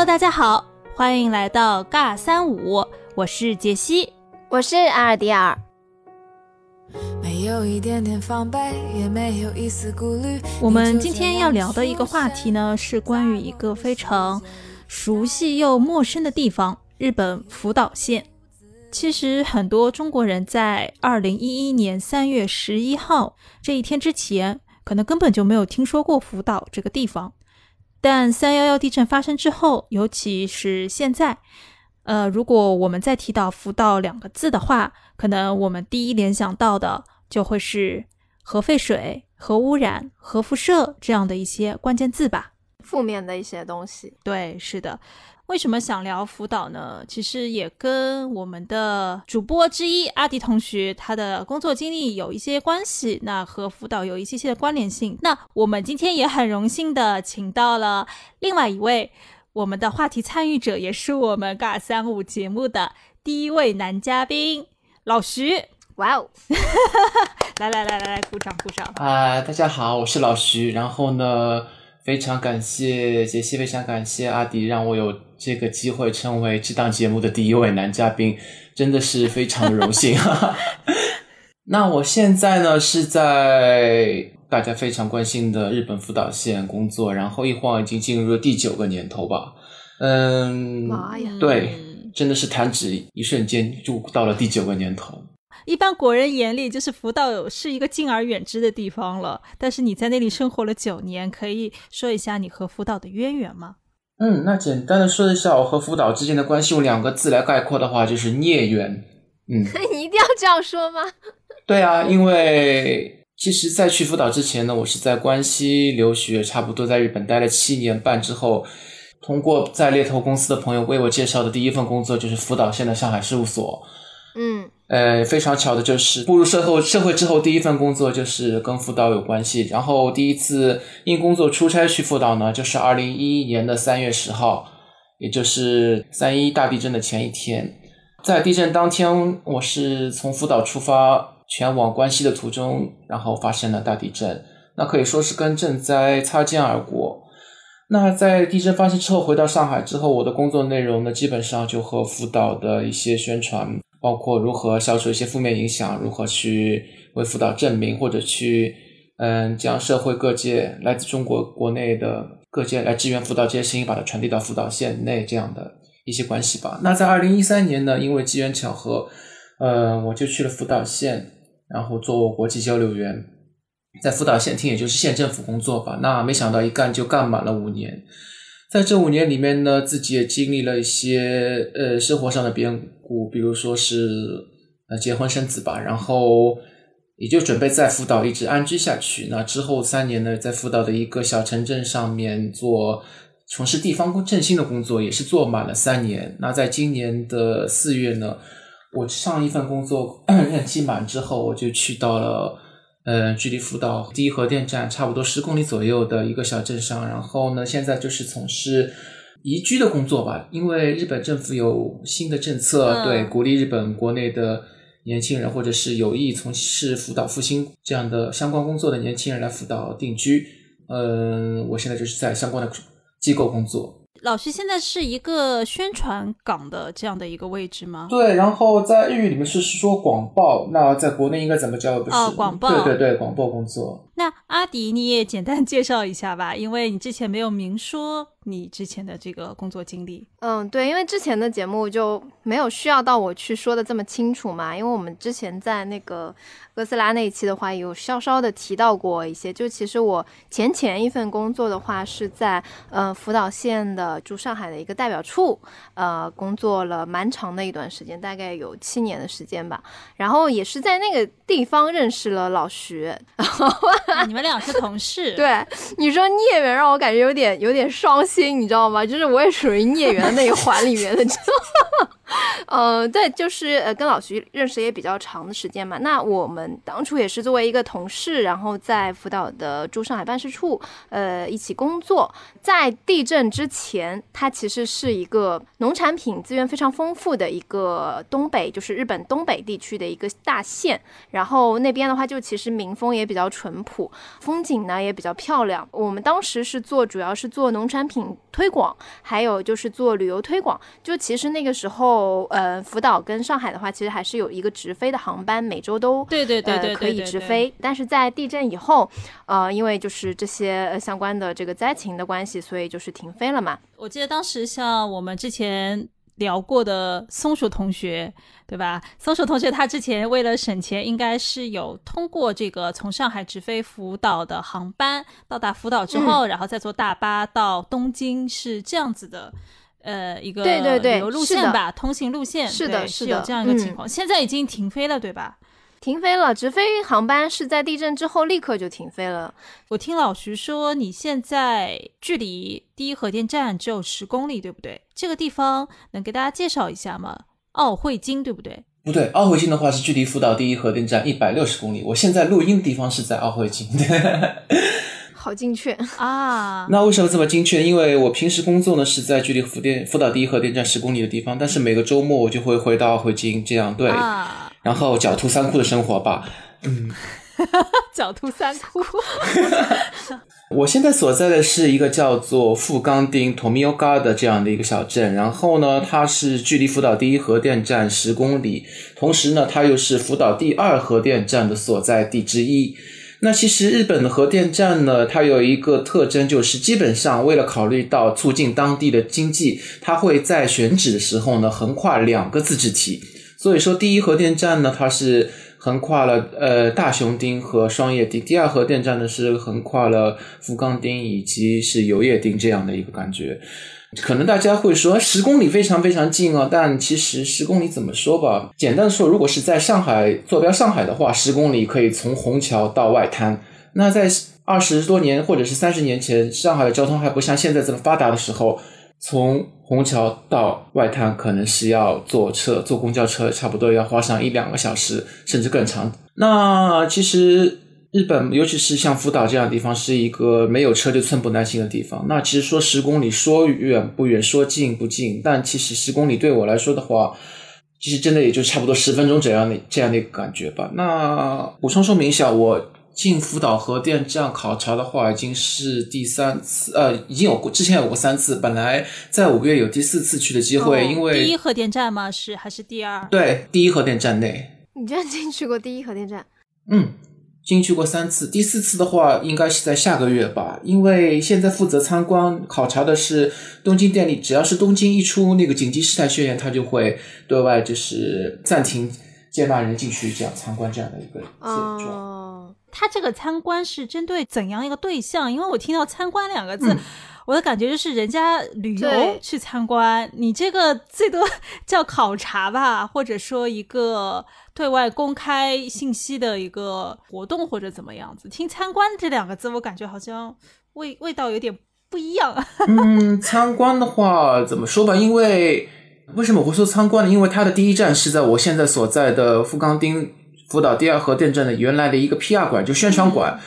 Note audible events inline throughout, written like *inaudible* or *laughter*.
Hello，大家好，欢迎来到尬三五，我是杰西，我是阿尔迪尔。没有一点点防备，也没有一丝顾虑。我们今天要聊的一个话题呢，是关于一个非常熟悉又陌生的地方——日本福岛县。其实很多中国人在二零一一年三月十一号这一天之前，可能根本就没有听说过福岛这个地方。但三幺幺地震发生之后，尤其是现在，呃，如果我们再提到福岛两个字的话，可能我们第一联想到的就会是核废水、核污染、核辐射这样的一些关键字吧，负面的一些东西。对，是的。为什么想聊辅导呢？其实也跟我们的主播之一阿迪同学他的工作经历有一些关系，那和辅导有一些些的关联性。那我们今天也很荣幸的请到了另外一位我们的话题参与者，也是我们尬三五节目的第一位男嘉宾老徐。哇哦！*laughs* 来来来来来，鼓掌鼓掌！啊，大家好，我是老徐。然后呢？非常感谢杰西，非常感谢阿迪，让我有这个机会成为这档节目的第一位男嘉宾，真的是非常荣幸。*laughs* 那我现在呢是在大家非常关心的日本福岛县工作，然后一晃已经进入了第九个年头吧。嗯，妈呀，对，真的是弹指一瞬间就到了第九个年头。一般国人眼里，就是福岛是一个敬而远之的地方了。但是你在那里生活了九年，可以说一下你和福岛的渊源吗？嗯，那简单的说一下我和福岛之间的关系，用两个字来概括的话，就是孽缘。嗯，*laughs* 你一定要这样说吗？对啊，因为其实，在去福岛之前呢，我是在关西留学，差不多在日本待了七年半之后，通过在猎头公司的朋友为我介绍的第一份工作，就是福岛县的上海事务所。嗯。呃，非常巧的就是步入社会社会之后，第一份工作就是跟辅导有关系。然后第一次因工作出差去辅导呢，就是二零一一年的三月十号，也就是三一大地震的前一天。在地震当天，我是从福岛出发前往关西的途中，然后发生了大地震，那可以说是跟震灾擦肩而过。那在地震发生之后回到上海之后，我的工作内容呢，基本上就和辅导的一些宣传。包括如何消除一些负面影响，如何去为辅导证明，或者去嗯将社会各界来自中国国内的各界来支援辅导这些声音，把它传递到辅导县内这样的一些关系吧。那在二零一三年呢，因为机缘巧合，呃，我就去了辅导县，然后做国际交流员，在辅导县厅，也就是县政府工作吧。那没想到一干就干满了五年。在这五年里面呢，自己也经历了一些呃生活上的变故，比如说是呃结婚生子吧，然后也就准备在福岛一直安居下去。那之后三年呢，在福岛的一个小城镇上面做从事地方振兴的工作，也是做满了三年。那在今年的四月呢，我上一份工作 *clears throat* 任期满之后，我就去到了。呃，距离福岛第一核电站差不多十公里左右的一个小镇上，然后呢，现在就是从事移居的工作吧。因为日本政府有新的政策，对鼓励日本国内的年轻人或者是有意从事福岛复兴这样的相关工作的年轻人来福岛定居。嗯，我现在就是在相关的机构工作。老师现在是一个宣传岗的这样的一个位置吗？对，然后在日语里面是说广报，那在国内应该怎么叫？不是广报，对对对，广播工作。那阿迪你也简单 *laughs* 介绍一下吧，因为你之前没有明说你之前的这个工作经历。嗯，对，因为之前的节目就没有需要到我去说的这么清楚嘛，因为我们之前在那个。哥斯拉那一期的话，有稍稍的提到过一些。就其实我前前一份工作的话，是在呃福岛县的驻上海的一个代表处，呃工作了蛮长的一段时间，大概有七年的时间吧。然后也是在那个地方认识了老徐，*laughs* *laughs* 你们俩是同事。*laughs* 对，你说孽缘让我感觉有点有点伤心，你知道吗？就是我也属于孽缘的那一环里面的。你知道吗 *laughs* 呃，对，就是呃，跟老徐认识也比较长的时间嘛。那我们当初也是作为一个同事，然后在福岛的驻上海办事处，呃，一起工作。在地震之前，它其实是一个农产品资源非常丰富的一个东北，就是日本东北地区的一个大县。然后那边的话，就其实民风也比较淳朴，风景呢也比较漂亮。我们当时是做，主要是做农产品推广，还有就是做旅游推广。就其实那个时候，呃，福岛跟上海的话，其实还是有一个直飞的航班，每周都对对对对可以直飞。但是在地震以后，呃，因为就是这些相关的这个灾情的关系，所以就是停飞了嘛。我记得当时像我们之前聊过的松鼠同学，对吧？松鼠同学他之前为了省钱，应该是有通过这个从上海直飞福岛的航班，到达福岛之后，然后再坐大巴到东京，是这样子的。呃，一个对对对旅游路线吧，通行路线是的，是有这样一个情况。现在已经停飞了，对吧？停飞了，直飞航班是在地震之后立刻就停飞了。我听老徐说，你现在距离第一核电站只有十公里，对不对？这个地方能给大家介绍一下吗？奥会津，对不对？不对，奥会津的话是距离福岛第一核电站一百六十公里。我现在录音的地方是在奥会津。*laughs* 好精确啊！*laughs* 那为什么这么精确？因为我平时工作呢是在距离福电福岛第一核电站十公里的地方，但是每个周末我就会回到回京，这样对，然后狡兔三窟的生活吧。嗯，*laughs* 狡兔三窟。*laughs* 我现在所在的是一个叫做富冈町 Tomioka 的这样的一个小镇，然后呢，它是距离福岛第一核电站十公里，同时呢，它又是福岛第二核电站的所在地之一。那其实日本的核电站呢，它有一个特征，就是基本上为了考虑到促进当地的经济，它会在选址的时候呢横跨两个自治体。所以说，第一核电站呢，它是横跨了呃大熊町和双叶町；第二核电站呢是横跨了福冈町以及是油叶町这样的一个感觉。可能大家会说十公里非常非常近哦，但其实十公里怎么说吧？简单说，如果是在上海坐标上海的话，十公里可以从虹桥到外滩。那在二十多年或者是三十年前，上海的交通还不像现在这么发达的时候，从虹桥到外滩可能是要坐车、坐公交车，差不多要花上一两个小时，甚至更长。那其实。日本，尤其是像福岛这样的地方，是一个没有车就寸步难行的地方。那其实说十公里，说远不远，说近不近，但其实十公里对我来说的话，其实真的也就差不多十分钟这样的这样的一个感觉吧。那补充说明一下，我进福岛核电站考察的话，已经是第三次，呃，已经有过之前有过三次，本来在五月有第四次去的机会，因为第一核电站吗？是还是第二？对，第一核电站内。你居然进去过第一核电站？嗯。进去过三次，第四次的话应该是在下个月吧。因为现在负责参观考察的是东京电力，只要是东京一出那个紧急事态宣言，他就会对外就是暂停接纳人进去这样参观这样的一个现状。哦，他这个参观是针对怎样一个对象？因为我听到“参观”两个字。我的感觉就是人家旅游去参观，你这个最多 *laughs* 叫考察吧，或者说一个对外公开信息的一个活动或者怎么样子。听“参观”这两个字，我感觉好像味味道有点不一样。*laughs* 嗯，参观的话怎么说吧？因为为什么我会说参观呢？因为它的第一站是在我现在所在的富冈町福岛第二核电站的原来的一个 PR 馆，就宣传馆。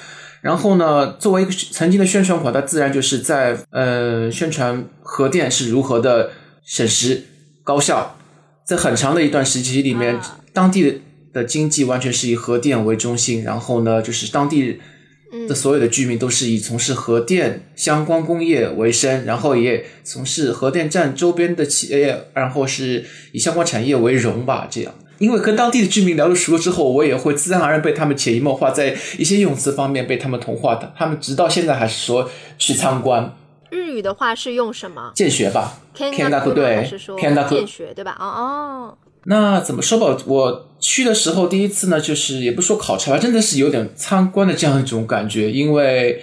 然后呢，作为一个曾经的宣传款，它自然就是在呃宣传核电是如何的省时高效。在很长的一段时期里面，当地的经济完全是以核电为中心。然后呢，就是当地的所有的居民都是以从事核电相关工业为生，然后也从事核电站周边的企业，然后是以相关产业为荣吧，这样。因为跟当地的居民聊得熟了之后，我也会自然而然被他们潜移默化，在一些用词方面被他们同化的。他们直到现在还是说去参观。日语的话是用什么？见学吧。见大对，还是说见学对吧？哦哦。那怎么说吧？我去的时候第一次呢，就是也不说考察吧，真的是有点参观的这样一种感觉，因为。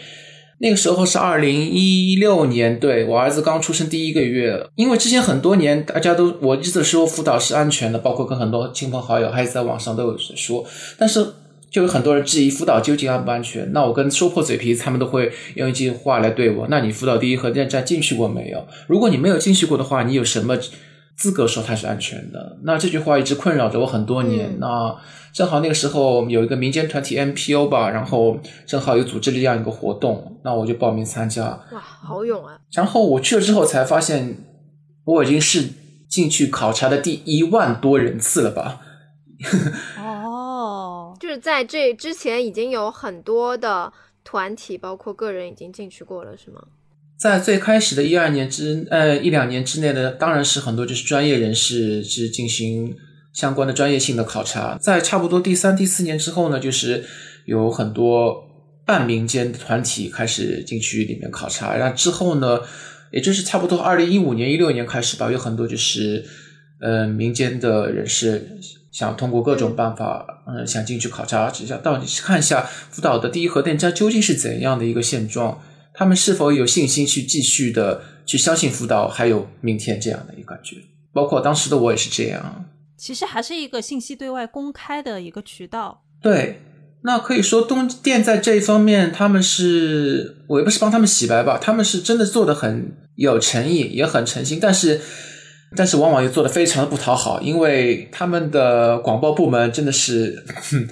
那个时候是二零一六年，对我儿子刚出生第一个月。因为之前很多年，大家都我一直说辅导是安全的，包括跟很多亲朋好友，还有在网上都有说。但是就有很多人质疑辅导究竟安不安全。那我跟说破嘴皮，他们都会用一句话来对我：那你辅导第一核电站进去过没有？如果你没有进去过的话，你有什么资格说它是安全的。那这句话一直困扰着我很多年。那正好那个时候有一个民间团体 MPO 吧，然后正好有组织了这样一个活动，那我就报名参加。哇，好勇啊！然后我去了之后才发现，我已经是进去考察的第一万多人次了吧？哦，*laughs* 就是在这之前已经有很多的团体，包括个人已经进去过了，是吗？在最开始的一二年之呃一两年之内的，当然是很多就是专业人士是进行相关的专业性的考察。在差不多第三、第四年之后呢，就是有很多半民间团体开始进去里面考察。然后之后呢，也就是差不多二零一五年、一六年开始吧，有很多就是嗯民间的人士想通过各种办法，嗯想进去考察，只想到底是看一下福岛的第一核电站究竟是怎样的一个现状。他们是否有信心去继续的去相信辅导还有明天这样的一个感觉？包括当时的我也是这样。其实还是一个信息对外公开的一个渠道。对，那可以说东电在这一方面，他们是我也不是帮他们洗白吧，他们是真的做的很有诚意，也很诚心，但是但是往往又做的非常的不讨好，因为他们的广播部门真的是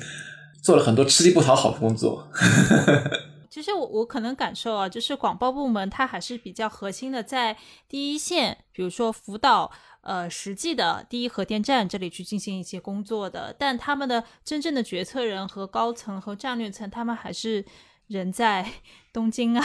*laughs* 做了很多吃力不讨好的工作。*laughs* 其实我我可能感受啊，就是广播部门它还是比较核心的，在第一线，比如说辅导呃实际的第一核电站这里去进行一些工作的，但他们的真正的决策人和高层和战略层，他们还是人在 *laughs* 东京啊。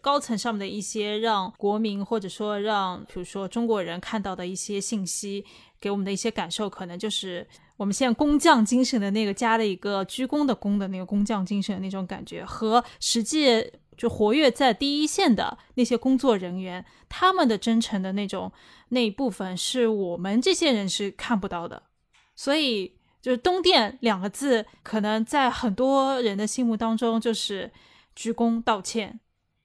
高层上面的一些让国民或者说让比如说中国人看到的一些信息，给我们的一些感受，可能就是。我们现在工匠精神的那个加了一个鞠躬的躬的那个工匠精神的那种感觉，和实际就活跃在第一线的那些工作人员，他们的真诚的那种那一部分，是我们这些人是看不到的。所以，就是东电两个字，可能在很多人的心目当中就是鞠躬道歉。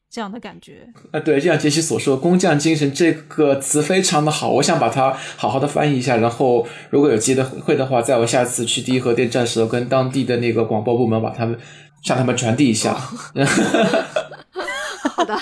这样的感觉啊，对，就像杰西所说，“工匠精神”这个词非常的好，我想把它好好的翻译一下，然后如果有机会的话，在我下次去第一核电站时候，跟当地的那个广播部门把他们向他们传递一下。*laughs* 好的，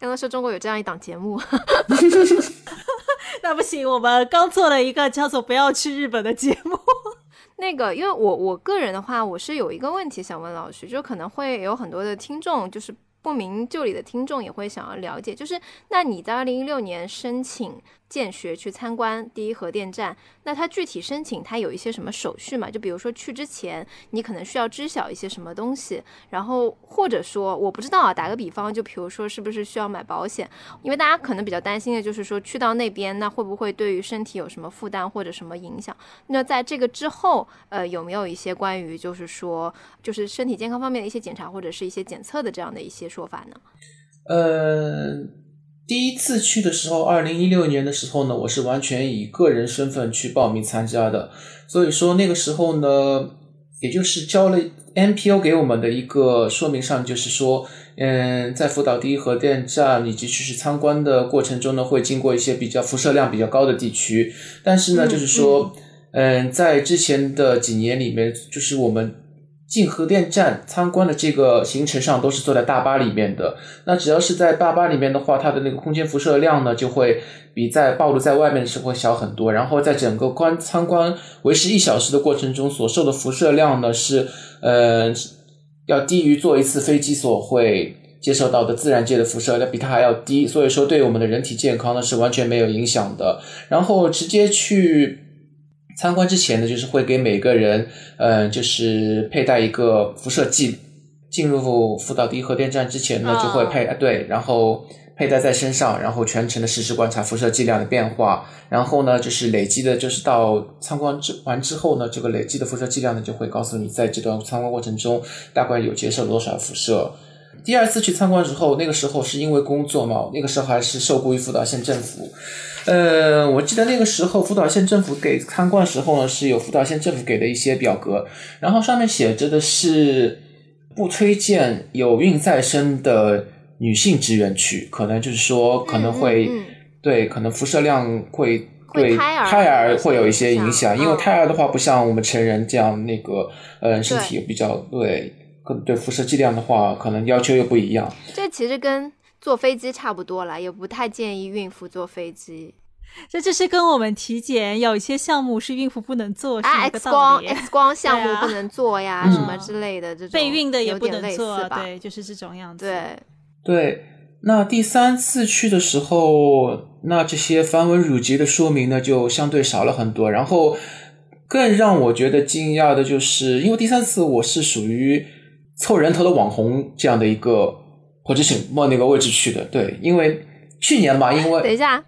刚刚说中国有这样一档节目，*laughs* *laughs* 那不行，我们刚做了一个叫做“不要去日本”的节目。*laughs* 那个，因为我我个人的话，我是有一个问题想问老师，就可能会有很多的听众，就是。不明就里的听众也会想要了解，就是那你在二零一六年申请。建学去参观第一核电站，那他具体申请他有一些什么手续嘛？就比如说去之前，你可能需要知晓一些什么东西，然后或者说我不知道啊，打个比方，就比如说是不是需要买保险？因为大家可能比较担心的就是说去到那边，那会不会对于身体有什么负担或者什么影响？那在这个之后，呃，有没有一些关于就是说就是身体健康方面的一些检查或者是一些检测的这样的一些说法呢？呃。第一次去的时候，二零一六年的时候呢，我是完全以个人身份去报名参加的，所以说那个时候呢，也就是交了 MPO 给我们的一个说明上，就是说，嗯，在福岛第一核电站以及去参观的过程中呢，会经过一些比较辐射量比较高的地区，但是呢，就是说，嗯，在之前的几年里面，就是我们。进核电站参观的这个行程上都是坐在大巴里面的。那只要是在大巴里面的话，它的那个空间辐射量呢，就会比在暴露在外面的时候会小很多。然后在整个观参观维持一小时的过程中，所受的辐射量呢是，呃，要低于坐一次飞机所会接受到的自然界的辐射量，比它还要低。所以说，对我们的人体健康呢是完全没有影响的。然后直接去。参观之前呢，就是会给每个人，嗯，就是佩戴一个辐射剂。进入福岛第一核电站之前呢，就会佩对，然后佩戴在身上，然后全程的实时观察辐射剂量的变化。然后呢，就是累积的，就是到参观之完之后呢，这个累积的辐射剂量呢，就会告诉你，在这段参观过程中大概有接受多少辐射。第二次去参观之后，那个时候是因为工作嘛，那个时候还是受雇于福岛县政府。呃，我记得那个时候福岛县政府给参观的时候呢，是有福岛县政府给的一些表格，然后上面写着的是不推荐有孕在身的女性职员去，可能就是说可能会对，可能辐射量会对胎儿会有一些影响，因为胎儿的话不像我们成人这样那个呃身体比较对，对辐射剂量的话可能要求又不一样。这其实跟。坐飞机差不多了，也不太建议孕妇坐飞机。这就是跟我们体检有一些项目是孕妇不能做，是一个 X 光道理。X 光项目不能做呀，嗯什么之类的这种备孕的也不有点类能做似，吧？对，就是这种样子。对，对，那第三次去的时候，那这些繁文缛节的说明呢，就相对少了很多。然后更让我觉得惊讶的就是，因为第三次我是属于凑人头的网红这样的一个 position 莫那个位置去的。对，因为去年嘛，因为 *laughs* 等一下，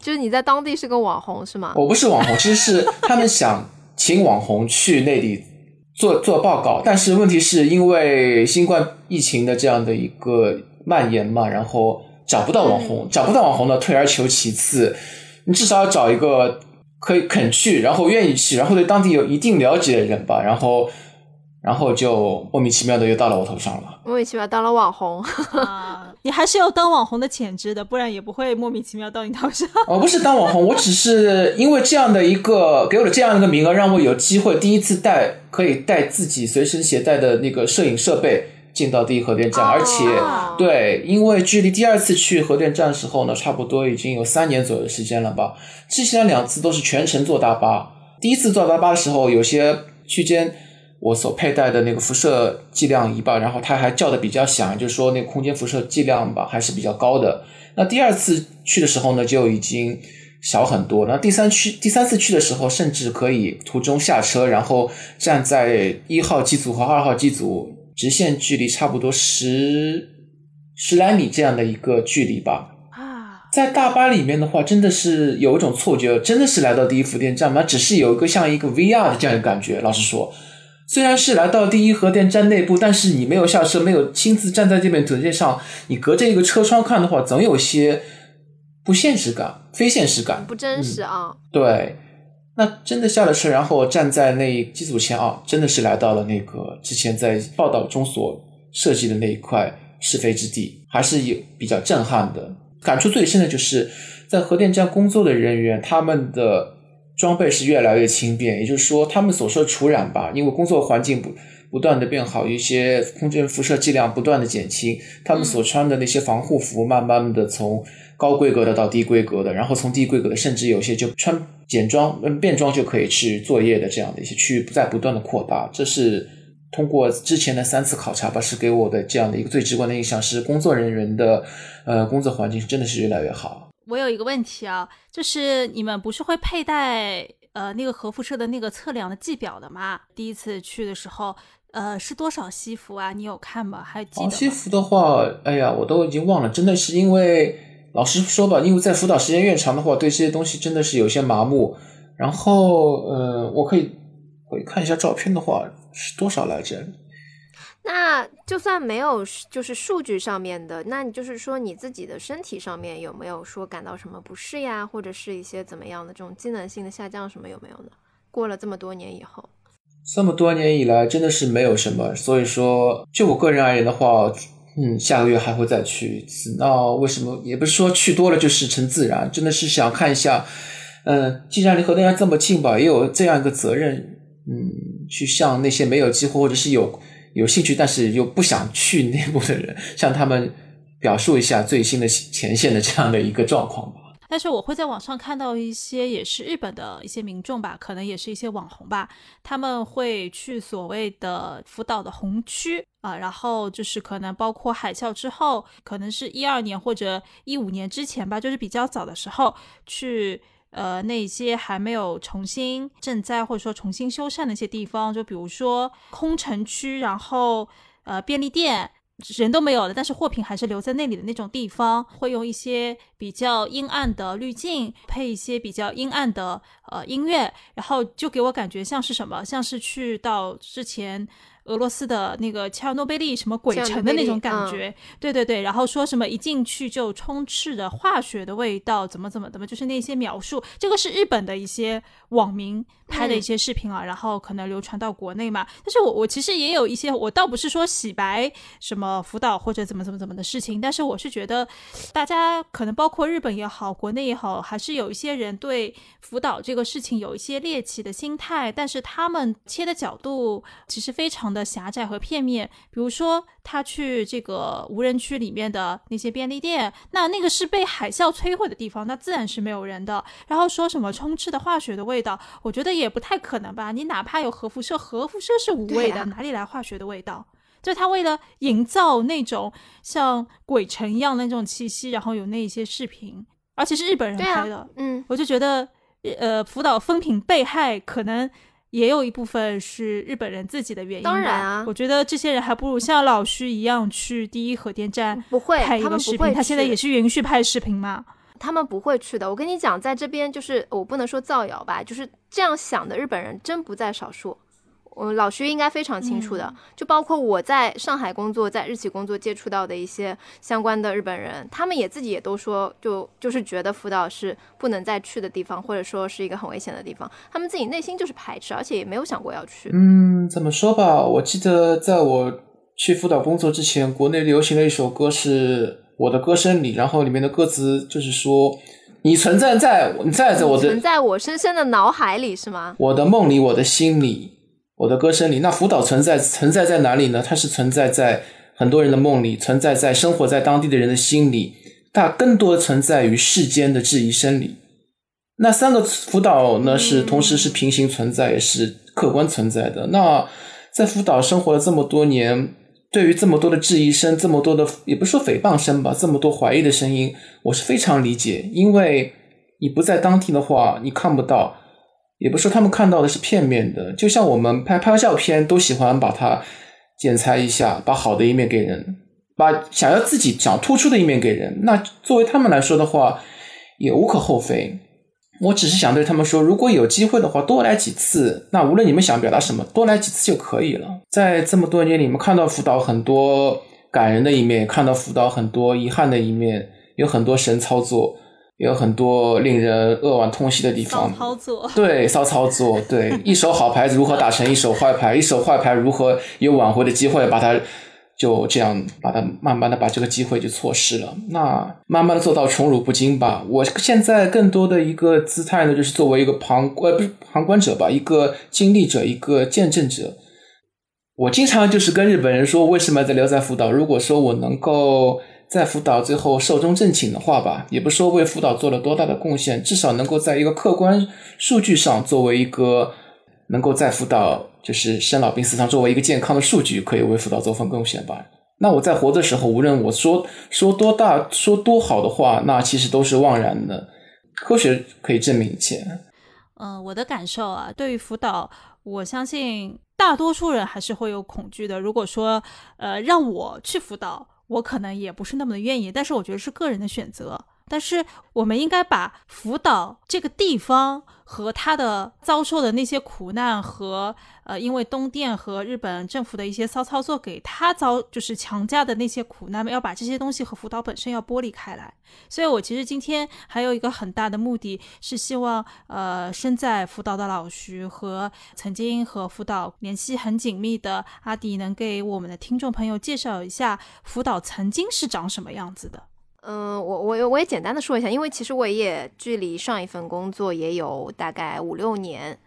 就是你在当地是个网红是吗？我不是网红，其实是他们想请网红去内地做 *laughs* 做报告，但是问题是因为新冠疫情的这样的一个蔓延嘛，然后找不到网红，找不到网红呢，退而求其次，你至少要找一个可以肯去，然后愿意去，然后对当地有一定了解的人吧，然后然后就莫名其妙的又到了我头上了。莫名其妙当了网红，啊，*laughs* 你还是有当网红的潜质的，不然也不会莫名其妙到你头上。我不是当网红，我只是因为这样的一个给我的这样一个名额，让我有机会第一次带可以带自己随身携带的那个摄影设备进到第一核电站，哦而且对，因为距离第二次去核电站的时候呢，差不多已经有三年左右的时间了吧。之前两次都是全程坐大巴，第一次坐大巴的时候，有些区间。我所佩戴的那个辐射剂量仪吧，然后它还叫的比较响，就是说那个空间辐射剂量吧还是比较高的。那第二次去的时候呢，就已经小很多。那第三去第三次去的时候，甚至可以途中下车，然后站在一号机组和二号机组直线距离差不多十十来米这样的一个距离吧。啊，在大巴里面的话，真的是有一种错觉，真的是来到第一核电站吗？只是有一个像一个 VR 的这样一个感觉。老实说，虽然是来到第一核电站内部，但是你没有下车，没有亲自站在这边土地上，你隔着一个车窗看的话，总有些不现实感、非现实感。不真实啊。对，那真的下了车，然后站在那机组前啊，真的是来到了那个之前在报道中所设计的那一块是非之地，还是有比较震撼的。感触最深的就是在核电站工作的人员，他们的装备是越来越轻便，也就是说，他们所说的除染吧，因为工作环境不不断的变好，一些空间辐射剂量不断的减轻，他们所穿的那些防护服，慢慢的从高规格的到低规格的，然后从低规格的，甚至有些就穿简装、嗯便装就可以去作业的这样的一些区域，在不断的扩大。这是通过之前的三次考察吧，是给我的这样的一个最直观的印象是，工作人员的呃工作环境真的是越来越好。我有一个问题啊，就是你们不是会佩戴呃那个核辐射的那个测量的计表的吗？第一次去的时候，呃是多少西服啊？你有看吗？还记得吗？西服的话，哎呀，我都已经忘了，真的是因为老实说吧，因为在辅导时间越长的话，对这些东西真的是有些麻木。然后，呃，我可以回看一下照片的话是多少来着？那就算没有就是数据上面的，那你就是说你自己的身体上面有没有说感到什么不适呀，或者是一些怎么样的这种机能性的下降什么有没有呢？过了这么多年以后，这么多年以来，真的是没有什么。所以说，就我个人而言的话，嗯，下个月还会再去一次。那为什么也不是说去多了就是成自然，真的是想看一下，嗯，既然离核电站这么近吧，也有这样一个责任，嗯，去向那些没有机会或者是有有兴趣但是又不想去内部的人，向他们表述一下最新的前线的这样的一个状况吧。但是我会在网上看到一些也是日本的一些民众吧，可能也是一些网红吧，他们会去所谓的福岛的红区啊，然后就是可能包括海啸之后，可能是一二年或者一五年之前吧，就是比较早的时候去。呃，那些还没有重新赈灾或者说重新修缮的一些地方，就比如说空城区，然后呃便利店，人都没有了，但是货品还是留在那里的那种地方，会用一些比较阴暗的滤镜，配一些比较阴暗的呃音乐，然后就给我感觉像是什么，像是去到之前俄罗斯的那个切尔诺贝利什么鬼城的那种感觉，对对对，然后说什么一进去就充斥着化学的味道，怎么怎么怎么，就是那些描述，这个是日本的一些网民拍的一些视频啊，然后可能流传到国内嘛。但是我我其实也有一些，我倒不是说洗白什么辅导或者怎么怎么怎么的事情，但是我是觉得大家可能包括日本也好，国内也好，还是有一些人对辅导这个事情有一些猎奇的心态，但是他们切的角度其实非常的。的狭窄和片面。比如说，他去这个无人区里面的那些便利店，那那个是被海啸摧毁的地方，那自然是没有人的。然后说什么充斥的化学的味道，我觉得也不太可能吧。你哪怕有核辐射，核辐射是无味的，哪里来化学的味道？就他为了营造那种像鬼城一样的那种气息，然后有那一些视频，而且是日本人拍的，嗯，我就觉得，呃，福岛风评被害可能也有一部分是日本人自己的原因。当然啊，我觉得这些人还不如像老徐一样去第一核电站不会拍一个视频，他现在也是允许拍视频嘛。他们不会去的。我跟你讲，在这边就是我不能说造谣吧，就是这样想的日本人真不在少数。我老徐应该非常清楚的，就包括我在上海工作，在日企工作接触到的一些相关的日本人，他们也自己也都说，就就是觉得福岛是不能再去的地方，或者说是一个很危险的地方，他们自己内心就是排斥，而且也没有想过要去。嗯，怎么说吧，我记得在我去福岛工作之前，国内流行了一首歌是我的歌声里，然后里面的歌词就是说，你存在在，你在在我的存在我深深的脑海里，是吗？我的梦里，我的心里。我的歌声里，那福岛存在存在在哪里呢？它是存在在很多人的梦里，存在在生活在当地的人的心里，它更多存在于世间的质疑声里。那三个福岛呢，是同时是平行存在，也是客观存在的。那在福岛生活了这么多年，对于这么多的质疑声，这么多的也不说诽谤声吧，这么多怀疑的声音，我是非常理解，因为你不在当地的话，你看不到。也不是他们看到的是片面的，就像我们拍拍照片都喜欢把它剪裁一下，把好的一面给人，把想要自己想突出的一面给人。那作为他们来说的话，也无可厚非。我只是想对他们说，如果有机会的话，多来几次。那无论你们想表达什么，多来几次就可以了。在这么多年里面，看到辅导很多感人的一面，看到辅导很多遗憾的一面，有很多神操作。有很多令人扼腕痛惜的地方。骚操作，对，骚操作，对，*laughs* 一手好牌如何打成一手坏牌？一手坏牌如何有挽回的机会？把它就这样，把它慢慢的把这个机会就错失了。那慢慢的做到宠辱不惊吧。我现在更多的一个姿态呢，就是作为一个旁呃不是旁观者吧，一个经历者，一个见证者。我经常就是跟日本人说，为什么在留在福岛？如果说我能够。在福岛最后寿终正寝的话吧，也不说为福岛做了多大的贡献，至少能够在一个客观数据上，作为一个能够在福岛就是生老病死上作为一个健康的数据，可以为福岛做份贡献吧。那我在活的时候，无论我说说多大说多好的话，那其实都是枉然的。科学可以证明一切。嗯，我的感受啊，对于福岛，我相信大多数人还是会有恐惧的。如果说呃让我去福岛。我可能也不是那么的愿意，但是我觉得是个人的选择。但是我们应该把福岛这个地方和他的遭受的那些苦难和呃，因为东电和日本政府的一些骚操作给他遭就是强加的那些苦难，要把这些东西和福岛本身要剥离开来。所以我其实今天还有一个很大的目的是希望呃，身在福岛的老徐和曾经和福岛联系很紧密的阿迪能给我们的听众朋友介绍一下福岛曾经是长什么样子的。嗯，我我我也简单的说一下，因为其实我也距离上一份工作也有大概五六年，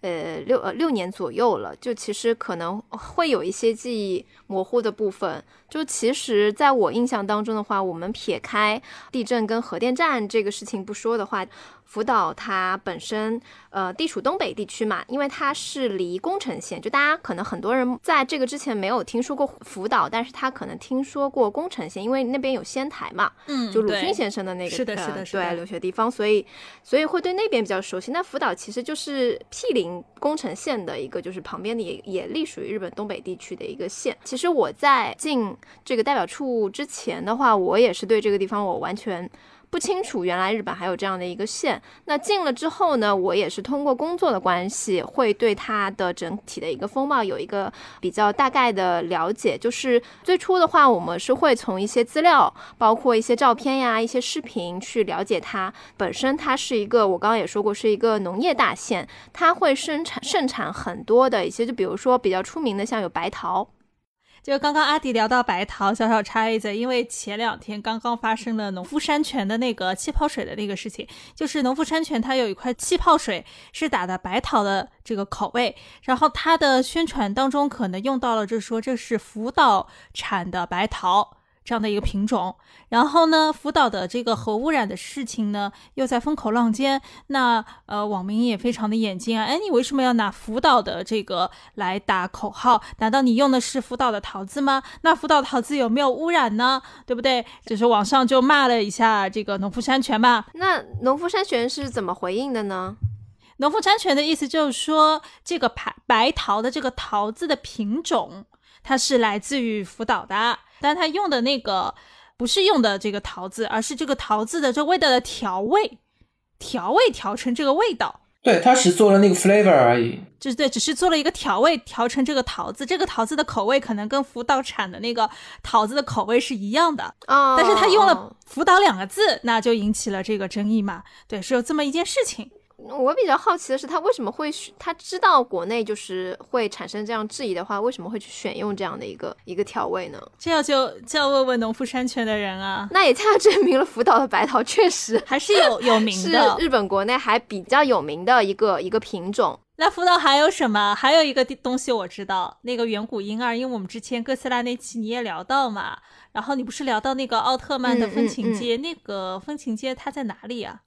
呃六呃六年左右了，就其实可能会有一些记忆模糊的部分。就其实在我印象当中的话，我们撇开地震跟核电站这个事情不说的话。福岛它本身，呃，地处东北地区嘛，因为它是离宫城县，就大家可能很多人在这个之前没有听说过福岛，但是他可能听说过宫城县，因为那边有仙台嘛，嗯，就鲁迅先生的那个，是的，是的，对，留学地方，所以，所以会对那边比较熟悉。那福岛其实就是毗邻宫城县的一个，就是旁边的也也隶属于日本东北地区的一个县。其实我在进这个代表处之前的话，我也是对这个地方我完全。不清楚，原来日本还有这样的一个县。那进了之后呢，我也是通过工作的关系，会对它的整体的一个风貌有一个比较大概的了解。就是最初的话，我们是会从一些资料，包括一些照片呀、一些视频去了解它本身。它是一个，我刚刚也说过，是一个农业大县，它会生产盛产很多的一些，就比如说比较出名的，像有白桃。就刚刚阿迪聊到白桃，小小插一嘴，因为前两天刚刚发生了农夫山泉的那个气泡水的那个事情，就是农夫山泉它有一块气泡水是打的白桃的这个口味，然后它的宣传当中可能用到了，就是说这是福岛产的白桃。这样的一个品种，然后呢，福岛的这个核污染的事情呢，又在风口浪尖，那呃，网民也非常的眼睛啊，哎，你为什么要拿福岛的这个来打口号？难道你用的是福岛的桃子吗？那福岛桃子有没有污染呢？对不对？就是网上就骂了一下这个农夫山泉嘛。那农夫山泉是怎么回应的呢？农夫山泉的意思就是说，这个白白桃的这个桃子的品种，它是来自于福岛的。但它用的那个不是用的这个桃子，而是这个桃子的这味道的调味，调味调成这个味道。对，它只做了那个 flavor 而已，就是对，只是做了一个调味，调成这个桃子。这个桃子的口味可能跟福岛产的那个桃子的口味是一样的啊，但是他用了福岛两个字，那就引起了这个争议嘛。对，是有这么一件事情。我比较好奇的是，他为什么会他知道国内就是会产生这样质疑的话，为什么会去选用这样的一个一个调味呢？这要就就要问问农夫山泉的人啊。那也恰恰证明了福岛的白桃确实还是有有名的，*laughs* 日本国内还比较有名的一个一个品种。那福岛还有什么？还有一个东西我知道，那个远古婴儿，因为我们之前哥斯拉那期你也聊到嘛，然后你不是聊到那个奥特曼的风情街，那个风情街它在哪里啊？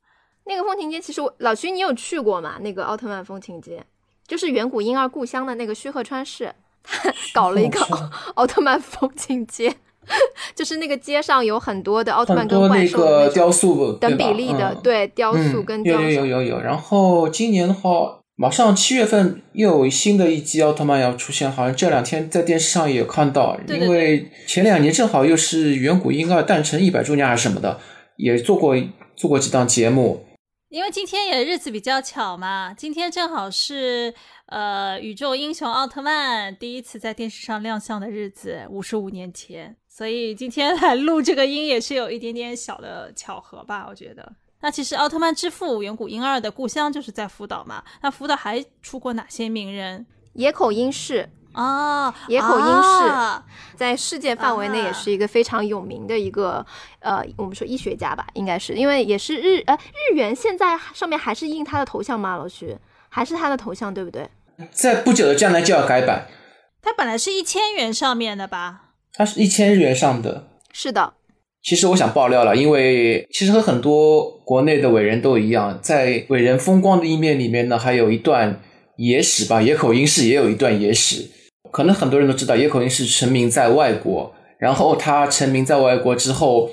那个风情街，其实我老徐，你有去过吗？那个奥特曼风情街，就是远古婴儿故乡的那个须贺川市，他 *laughs* 搞了一个奥特曼风情街，*laughs* 就是那个街上有很多的奥特曼跟怪兽雕塑等比例的，对雕塑跟有有有有有。然后今年的话，马上七月份又有新的一季奥特曼要出现，好像这两天在电视上也有看到，因为前两年正好又是远古婴儿诞辰一百周年还是什么的，也做过做过几档节目。因为今天也日子比较巧嘛，今天正好是呃宇宙英雄奥特曼第一次在电视上亮相的日子，五十五年前，所以今天来录这个音也是有一点点小的巧合吧，我觉得。那其实奥特曼之父远古婴二的故乡就是在福岛嘛，那福岛还出过哪些名人？野口英世。啊，野口英世在世界范围内也是一个非常有名的一个呃，我们说医学家吧，应该是因为也是日呃日元现在上面还是印他的头像吗？老徐还是他的头像对不对？在不久的将来就要改版，它本来是一千元上面的吧？它是一千日元上的，是的。其实我想爆料了，因为其实和很多国内的伟人都一样，在伟人风光的一面里面呢，还有一段野史吧。野口英世也有一段野史。可能很多人都知道，野口英是成名在外国，然后他成名在外国之后，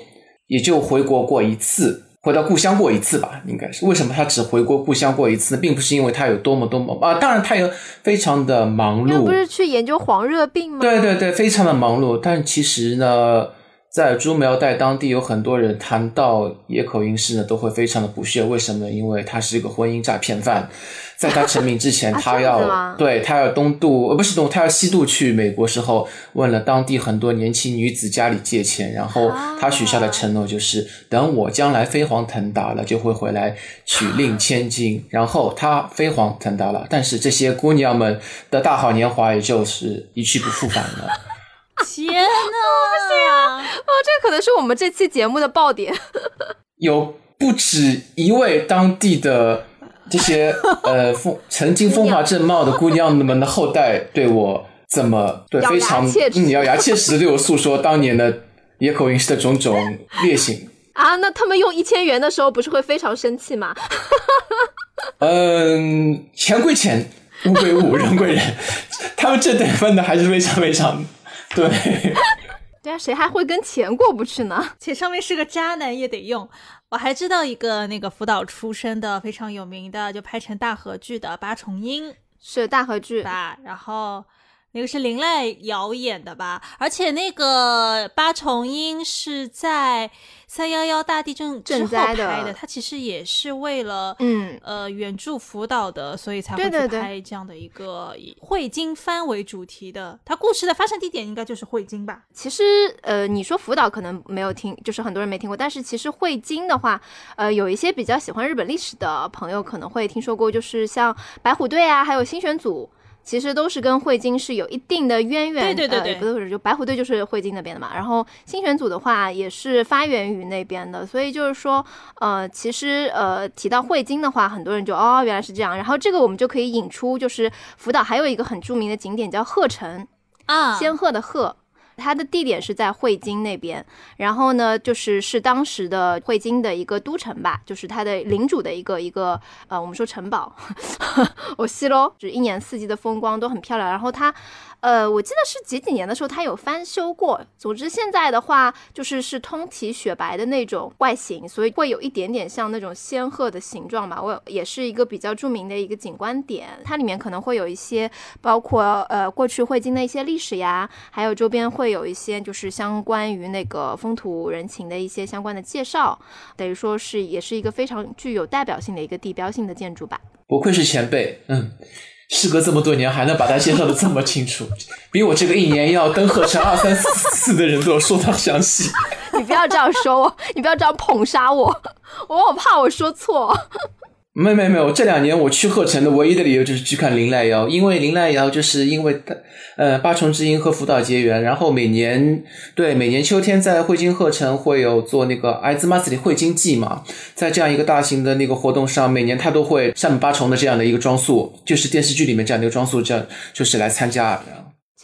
也就回国过一次，回到故乡过一次吧，应该是。为什么他只回国故乡过一次？并不是因为他有多么多么啊，当然他有非常的忙碌，不是去研究黄热病吗？对对对，非常的忙碌。但其实呢。在朱苗代当地有很多人谈到野口英世呢，都会非常的不屑。为什么？因为他是一个婚姻诈骗犯，在他成名之前，*laughs* 他要对他要东渡，呃，不是东，他要西渡去美国时候，问了当地很多年轻女子家里借钱，然后他许下的承诺就是，等我将来飞黄腾达了，就会回来娶令 *laughs* 千金。然后他飞黄腾达了，但是这些姑娘们的大好年华也就是一去不复返了。天呐！不行啊！哦，这可能是我们这期节目的爆点。*laughs* 有不止一位当地的这些呃 *laughs* 风曾经风华正茂的姑娘们的后代，对我怎么对非常嗯咬牙切齿的对我诉说当年的野口英世的种种劣行 *laughs* 啊！那他们用一千元的时候，不是会非常生气吗？嗯，钱归钱，物归物，人归人，他们这得分的还是非常非常。对，*laughs* 对啊，谁还会跟钱过不去呢？*laughs* 且上面是个渣男也得用。我还知道一个那个福岛出身的非常有名的，就拍成大合剧的八重樱，是大合剧吧？然后。那个是林濑遥演的吧？而且那个八重樱是在三幺幺大地震之后拍的，它其实也是为了嗯呃援助福岛的，所以才会去拍这样的一个以汇金番为主题的。它故事的发生地点应该就是汇金吧？其实呃，你说福岛可能没有听，就是很多人没听过，但是其实汇金的话，呃，有一些比较喜欢日本历史的朋友可能会听说过，就是像白虎队啊，还有新选组。其实都是跟汇金是有一定的渊源。对对对对，不是就白虎队就是汇金那边的嘛。然后新选组的话也是发源于那边的，所以就是说，呃，其实呃提到汇金的话，很多人就哦原来是这样。然后这个我们就可以引出，就是福岛还有一个很著名的景点叫鹤城啊，仙鹤的鹤。它的地点是在汇金那边，然后呢，就是是当时的汇金的一个都城吧，就是它的领主的一个一个呃，我们说城堡，*laughs* 我西喽，就是一年四季的风光都很漂亮，然后它。呃，我记得是几几年的时候，它有翻修过。总之，现在的话就是是通体雪白的那种外形，所以会有一点点像那种仙鹤的形状吧。我也是一个比较著名的一个景观点，它里面可能会有一些包括呃过去汇金的一些历史呀，还有周边会有一些就是相关于那个风土人情的一些相关的介绍，等于说是也是一个非常具有代表性的一个地标性的建筑吧。不愧是前辈，嗯。事隔这么多年，还能把他介绍的这么清楚，比我这个一年要登鹤城二三四次的人都要说的详细。*laughs* 你不要这样说我，你不要这样捧杀我，我我怕我说错。没没没有，这两年我去鹤城的唯一的理由就是去看林濑遥，因为林濑遥就是因为他，呃，八重之音和福岛结缘，然后每年对每年秋天在汇金鹤城会有做那个爱兹马斯里汇金季嘛，在这样一个大型的那个活动上，每年他都会上八重的这样的一个装束，就是电视剧里面这样的一个装束，这样就是来参加。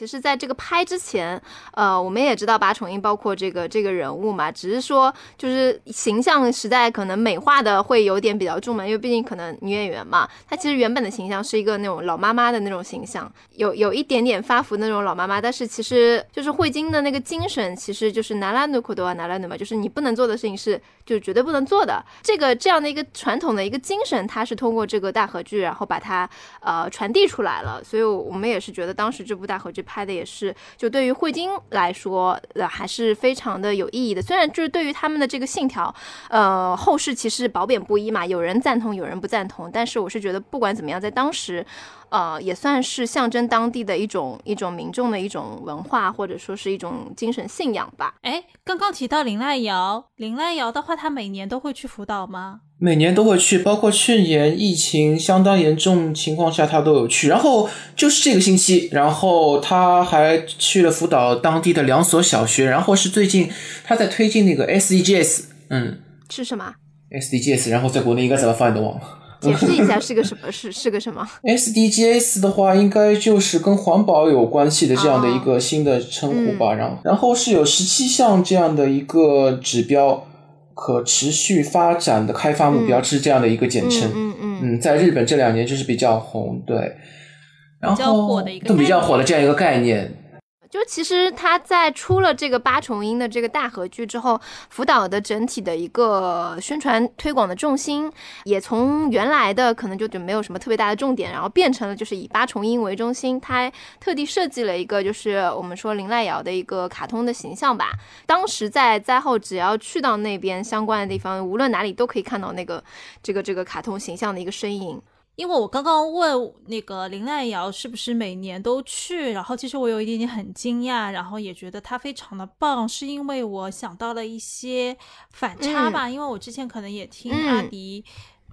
其实，在这个拍之前，呃，我们也知道八重樱包括这个这个人物嘛，只是说就是形象实在可能美化的会有点比较重嘛，因为毕竟可能女演员嘛，她其实原本的形象是一个那种老妈妈的那种形象，有有一点点发福那种老妈妈，但是其实就是汇金的那个精神，其实就是拿拉努库多啊拿拉努嘛，就是你不能做的事情是就绝对不能做的，这个这样的一个传统的一个精神，它是通过这个大合剧，然后把它呃传递出来了，所以我们也是觉得当时这部大合剧。拍的也是，就对于汇金来说，呃，还是非常的有意义的。虽然就是对于他们的这个信条，呃，后世其实褒贬不一嘛，有人赞同，有人不赞同。但是我是觉得，不管怎么样，在当时。呃，也算是象征当地的一种一种民众的一种文化，或者说是一种精神信仰吧。哎，刚刚提到林濑遥，林濑遥的话，他每年都会去福岛吗？每年都会去，包括去年疫情相当严重情况下，他都有去。然后就是这个星期，然后他还去了福岛当地的两所小学。然后是最近他在推进那个 SDGs，嗯，是什么？SDGs，然后在国内应该怎么翻都忘了。解释一下是个什么？*laughs* 是是个什么？SDGs 的话，应该就是跟环保有关系的这样的一个新的称呼吧。然后，然后是有十七项这样的一个指标，可持续发展的开发目标是这样的一个简称。嗯嗯嗯，在日本这两年就是比较红，对，然后都比较火的这样一个概念。就其实他在出了这个八重音的这个大合剧之后，福岛的整体的一个宣传推广的重心，也从原来的可能就就没有什么特别大的重点，然后变成了就是以八重音为中心。他特地设计了一个就是我们说林濑遥的一个卡通的形象吧。当时在灾后，只要去到那边相关的地方，无论哪里都可以看到那个这个这个卡通形象的一个身影。因为我刚刚问那个林濑瑶是不是每年都去，然后其实我有一点点很惊讶，然后也觉得她非常的棒，是因为我想到了一些反差吧。因为我之前可能也听阿迪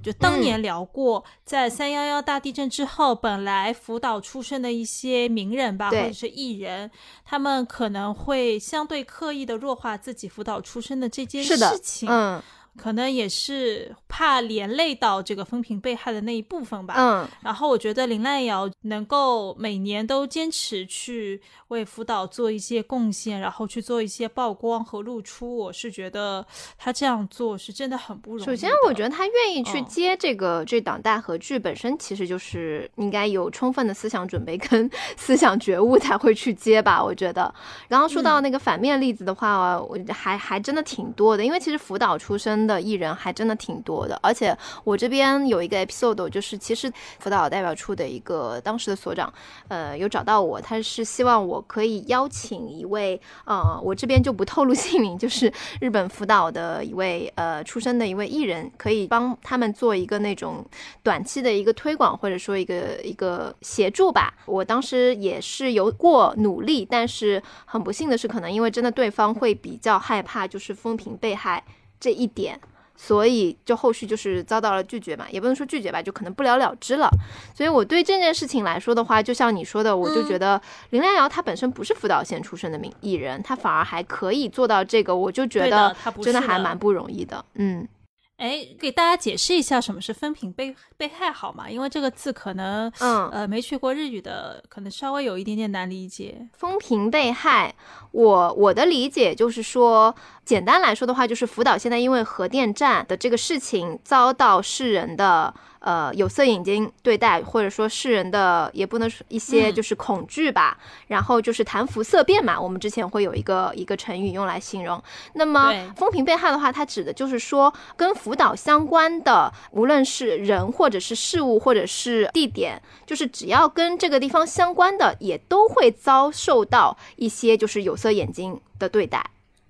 就当年聊过，在三幺幺大地震之后，本来福岛出生的一些名人吧，或者是艺人，他们可能会相对刻意的弱化自己福岛出生的这件事情。嗯。可能也是怕连累到这个风评被害的那一部分吧。嗯，然后我觉得林濑瑶能够每年都坚持去为福岛做一些贡献，然后去做一些曝光和露出，我是觉得他这样做是真的很不容易。首先，我觉得他愿意去接这个这档大合剧，本身其实就是应该有充分的思想准备跟 *laughs* 思想觉悟才会去接吧。我觉得，然后说到那个反面例子的话，我还还真的挺多的，因为其实福岛出身。的艺人还真的挺多的，而且我这边有一个 episode，就是其实福岛代表处的一个当时的所长，呃，有找到我，他是希望我可以邀请一位，呃，我这边就不透露姓名，*laughs* 就是日本福岛的一位呃出身的一位艺人，可以帮他们做一个那种短期的一个推广，或者说一个一个协助吧。我当时也是有过努力，但是很不幸的是，可能因为真的对方会比较害怕，就是风评被害。这一点，所以就后续就是遭到了拒绝嘛，也不能说拒绝吧，就可能不了了之了。所以我对这件事情来说的话，就像你说的，我就觉得林良瑶她本身不是辅导线出身的名艺人，她反而还可以做到这个，我就觉得真的还蛮不容易的，嗯。哎，给大家解释一下什么是风评被被害好吗？因为这个字可能，嗯，呃，没学过日语的，可能稍微有一点点难理解。风评被害，我我的理解就是说，简单来说的话，就是福岛现在因为核电站的这个事情遭到世人的。呃，有色眼睛对待，或者说世人的也不能说一些就是恐惧吧，然后就是谈服色变嘛。我们之前会有一个一个成语用来形容。那么风评被害的话，它指的就是说跟福岛相关的，无论是人或者是事物或者是地点，就是只要跟这个地方相关的，也都会遭受到一些就是有色眼睛的对待。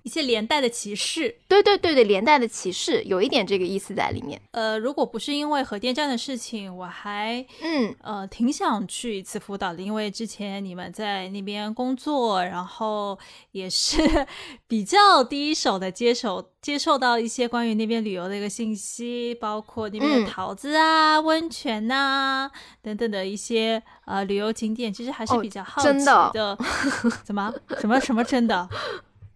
一些连带的歧视，对对对对，连带的歧视有一点这个意思在里面。呃，如果不是因为核电站的事情，我还嗯呃挺想去一次福岛的，因为之前你们在那边工作，然后也是 *laughs* 比较第一手的接手接受到一些关于那边旅游的一个信息，包括那边的桃子啊、温泉呐等等的一些呃旅游景点，其实还是比较好奇的。*laughs* 怎么？什么什么真的？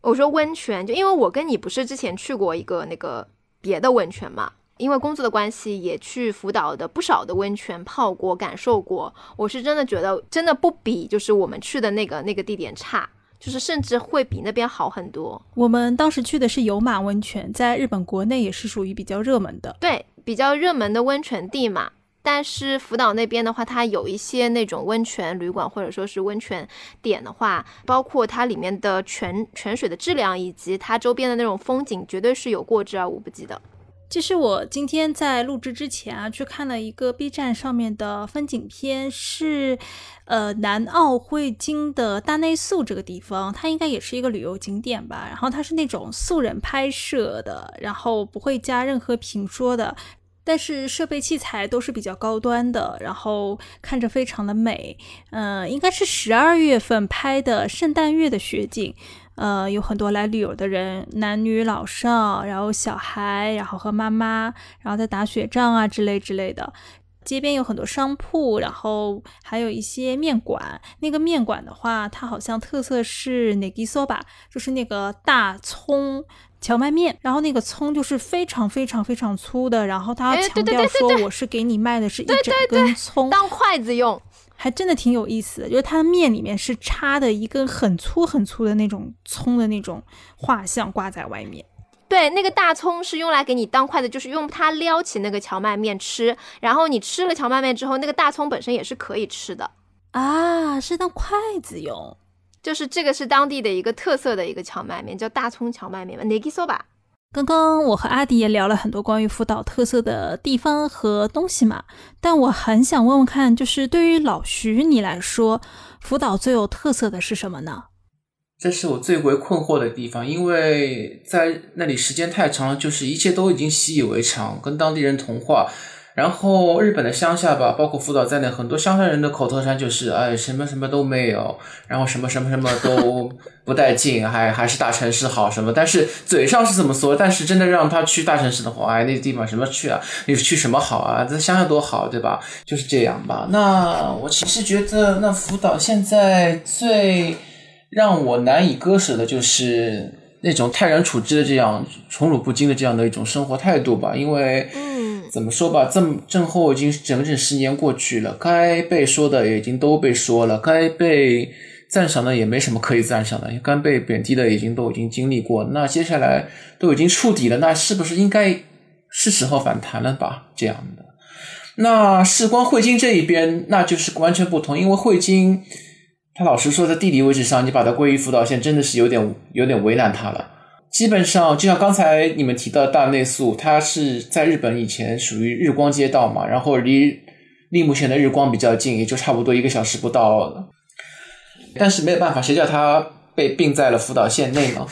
我说温泉，就因为我跟你不是之前去过一个那个别的温泉嘛，因为工作的关系也去福岛的不少的温泉泡过，感受过。我是真的觉得真的不比就是我们去的那个那个地点差，就是甚至会比那边好很多。我们当时去的是有马温泉，在日本国内也是属于比较热门的，对，比较热门的温泉地嘛。但是福岛那边的话，它有一些那种温泉旅馆或者说是温泉点的话，包括它里面的泉泉水的质量以及它周边的那种风景，绝对是有过之而无不及的。其实我今天在录制之前啊，去看了一个 B 站上面的风景片，是呃南奥会金的大内宿这个地方，它应该也是一个旅游景点吧。然后它是那种素人拍摄的，然后不会加任何评说的。但是设备器材都是比较高端的，然后看着非常的美。嗯，应该是十二月份拍的圣诞月的雪景。呃，有很多来旅游的人，男女老少，然后小孩，然后和妈妈，然后在打雪仗啊之类之类的。街边有很多商铺，然后还有一些面馆。那个面馆的话，它好像特色是 negisoba，就是那个大葱。荞麦面，然后那个葱就是非常非常非常粗的，然后他强调说我是给你卖的是一整根葱当筷子用，还真的挺有意思的。就是它的面里面是插的一根很粗很粗的那种葱的那种画像挂在外面。对，那个大葱是用来给你当筷子，就是用它撩起那个荞麦面吃。然后你吃了荞麦面之后，那个大葱本身也是可以吃的啊，是当筷子用。就是这个是当地的一个特色的一个荞麦面，叫大葱荞麦面吧，negisoba。刚刚我和阿迪也聊了很多关于福岛特色的地方和东西嘛，但我很想问问看，就是对于老徐你来说，福岛最有特色的是什么呢？这是我最为困惑的地方，因为在那里时间太长了，就是一切都已经习以为常，跟当地人同化。然后日本的乡下吧，包括福岛在内，很多乡下人的口头禅就是“哎，什么什么都没有，然后什么什么什么都不带劲，还还是大城市好什么。”但是嘴上是这么说，但是真的让他去大城市的话，哎，那地方什么去啊？你去什么好啊？在乡下多好，对吧？就是这样吧。那我其实觉得，那福岛现在最让我难以割舍的就是那种泰然处之的这样宠辱不惊的这样的一种生活态度吧，因为。怎么说吧，这么震后已经整整十年过去了，该被说的已经都被说了，该被赞赏的也没什么可以赞赏的，该被贬低的已经都已经经历过，那接下来都已经触底了，那是不是应该是时候反弹了吧？这样的，那事关汇金这一边，那就是完全不同，因为汇金，他老实说，在地理位置上，你把它归于福岛县，真的是有点有点为难他了。基本上就像刚才你们提到大内宿，它是在日本以前属于日光街道嘛，然后离立木县的日光比较近，也就差不多一个小时不到。但是没有办法，谁叫它被并在了福岛县内呢？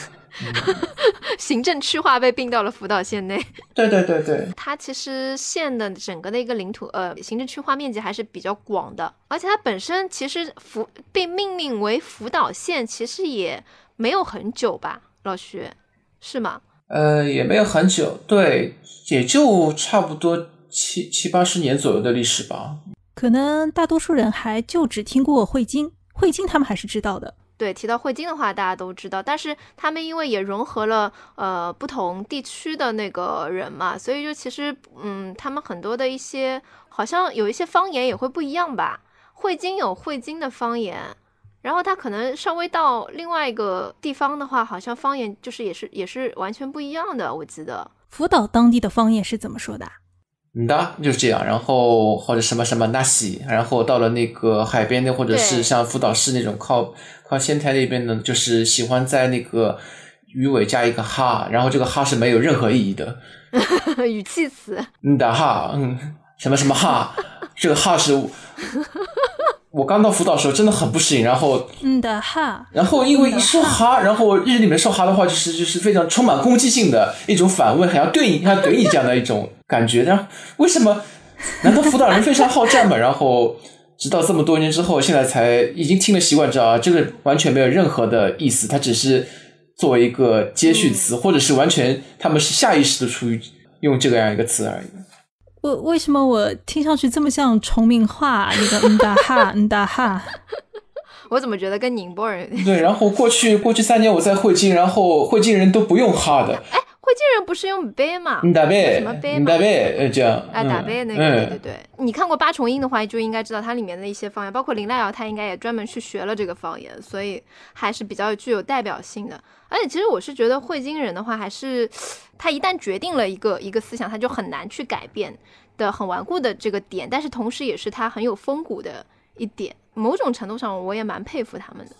*laughs* 行政区划被并到了福岛县内。对对对对，它其实县的整个的一个领土，呃，行政区划面积还是比较广的，而且它本身其实福被命名为福岛县，其实也没有很久吧，老徐。是吗？呃，也没有很久，对，也就差不多七七八十年左右的历史吧。可能大多数人还就只听过汇金，汇金他们还是知道的。对，提到汇金的话，大家都知道，但是他们因为也融合了呃不同地区的那个人嘛，所以就其实嗯，他们很多的一些好像有一些方言也会不一样吧。汇金有汇金的方言，然后他可能稍微到另外一个地方的话，好像方言就是也是也是完全不一样的。我记得福岛当地的方言是怎么说的？嗯的，就是这样。然后或者什么什么那西，然后到了那个海边的，或者是像福岛市那种靠靠仙台那边的，就是喜欢在那个鱼尾加一个哈，然后这个哈是没有任何意义的 *laughs* 语气词。嗯的哈，嗯，什么什么哈，这个哈是。我刚到福岛的时候真的很不适应，然后嗯的哈，然后因为一说哈，然后日语里面说哈的话就是就是非常充满攻击性的一种反问，还要对你，还要怼你这样的一种感觉。然后为什么？难道福岛人非常好战吗？然后直到这么多年之后，现在才已经听了习惯，知道啊，这个完全没有任何的意思，它只是作为一个接续词，或者是完全他们是下意识的出于用这个样一个词而已。为为什么我听上去这么像崇明话？那个嗯哒哈嗯哒哈，*laughs* 我怎么觉得跟宁波人？对，然后过去过去三年我在汇金，然后汇金人都不用哈的。哎，汇金人不是用杯吗？什么贝？嗯哒贝，呃这样。哎，打杯那个，对对对。你看过八重音的话，就应该知道它里面的一些方言，包括林黛瑶，她应该也专门去学了这个方言，所以还是比较具有代表性的。而且其实我是觉得汇金人的话，还是他一旦决定了一个一个思想，他就很难去改变的很顽固的这个点。但是同时也是他很有风骨的一点。某种程度上，我也蛮佩服他们的。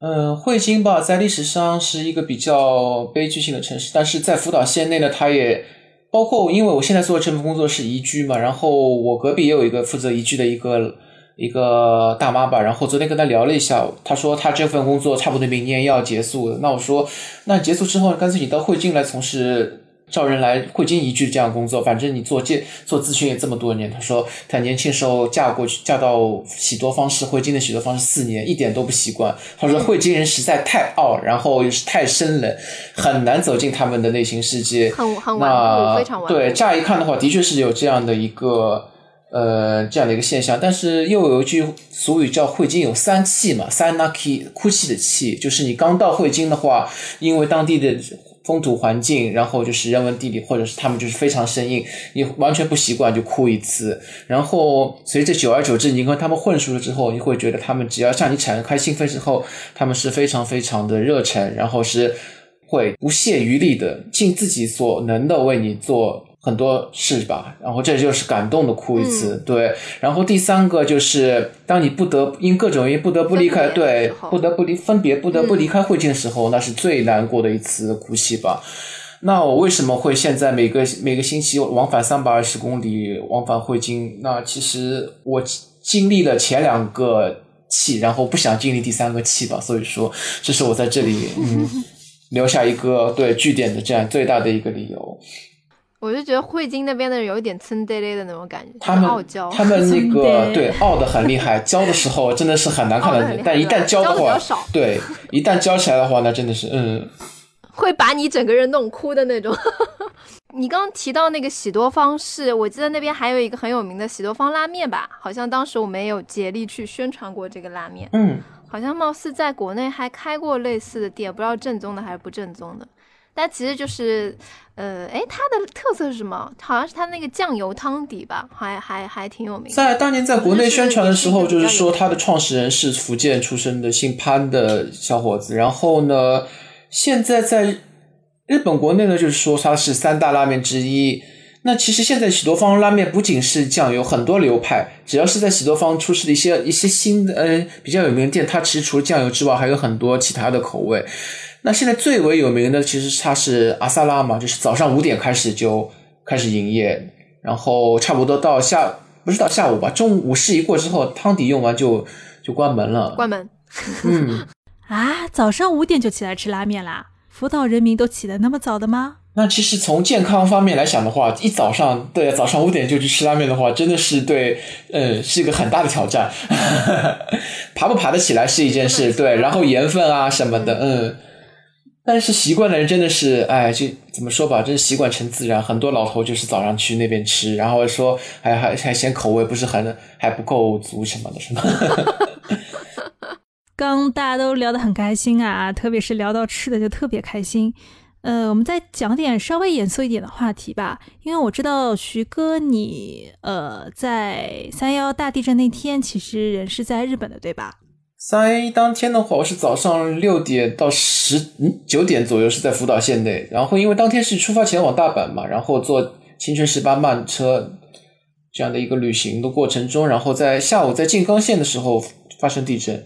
嗯，汇金吧，在历史上是一个比较悲剧性的城市，但是在福岛县内呢，它也包括，因为我现在做的这份工作是移居嘛，然后我隔壁也有一个负责移居的一个。一个大妈吧，然后昨天跟她聊了一下，她说她这份工作差不多明年要结束。那我说，那结束之后，干脆你到汇金来从事招人来汇金一句这样工作，反正你做这做咨询也这么多年。他说他年轻时候嫁过去，嫁到喜多方式汇金的喜多方式四年，一点都不习惯。他说汇金人实在太傲，然后又是太生冷，很难走进他们的内心世界。很很顽固，非常顽固。对，乍一看的话，的确是有这样的一个。呃，这样的一个现象，但是又有一句俗语叫“汇金有三气”嘛，三 lucky 哭泣的气，就是你刚到汇金的话，因为当地的风土环境，然后就是人文地理，或者是他们就是非常生硬，你完全不习惯就哭一次。然后随着久而久之，你跟他们混熟了之后，你会觉得他们只要向你展开心扉之后，他们是非常非常的热忱，然后是会不懈余力的，尽自己所能的为你做。很多事吧，然后这就是感动的哭一次，对。然后第三个就是，当你不得因各种原因不得不离开，对，不得不离分别，不得不离开汇金的时候，那是最难过的一次哭泣吧。那我为什么会现在每个每个星期往返三百二十公里往返汇金？那其实我经历了前两个气，然后不想经历第三个气吧。所以说，这是我在这里嗯 *laughs* 留下一个对据点的这样最大的一个理由。我就觉得汇金那边的人有一点蹭呆呆的那种感觉，他们傲娇，他们那个对傲的很厉害，教的时候真的是很难看的，但一旦教的话，对，一旦教起来的话，那真的是嗯，*laughs* 会把你整个人弄哭的那种。*laughs* 你刚刚提到那个喜多方是，我记得那边还有一个很有名的喜多方拉面吧？好像当时我们也有竭力去宣传过这个拉面，嗯，好像貌似在国内还开过类似的店，不知道正宗的还是不正宗的。但其实就是，呃，哎，它的特色是什么？好像是它那个酱油汤底吧，还还还挺有名。在当年在国内宣传的时候，就是说它的创始人是福建出生的姓潘的小伙子。然后呢，现在在日本国内呢，就是说它是三大拉面之一。那其实现在喜多方拉面不仅是酱油，很多流派，只要是在喜多方出事的一些一些新的呃比较有名的店，它其实除了酱油之外，还有很多其他的口味。那现在最为有名的，其实它是阿萨拉嘛，就是早上五点开始就开始营业，然后差不多到下不是到下午吧，中午午市一过之后，汤底用完就就关门了。关门。嗯。*laughs* 啊，早上五点就起来吃拉面啦？福岛人民都起得那么早的吗？那其实从健康方面来想的话，一早上对早上五点就去吃拉面的话，真的是对，嗯，是一个很大的挑战。*laughs* 爬不爬得起来是一件事，对，然后盐分啊什么的，嗯。但是习惯的人真的是，哎，就怎么说吧，真是习惯成自然。很多老头就是早上去那边吃，然后说还还还嫌口味不是很还不够足什么的，是吗？*laughs* 刚大家都聊得很开心啊，特别是聊到吃的就特别开心。呃，我们再讲点稍微严肃一点的话题吧，因为我知道徐哥你呃在三幺大地震那天其实人是在日本的，对吧？三一当天的话，我是早上六点到十嗯九点左右是在福岛县内，然后因为当天是出发前往大阪嘛，然后坐青春十八慢车这样的一个旅行的过程中，然后在下午在静冈县的时候发生地震。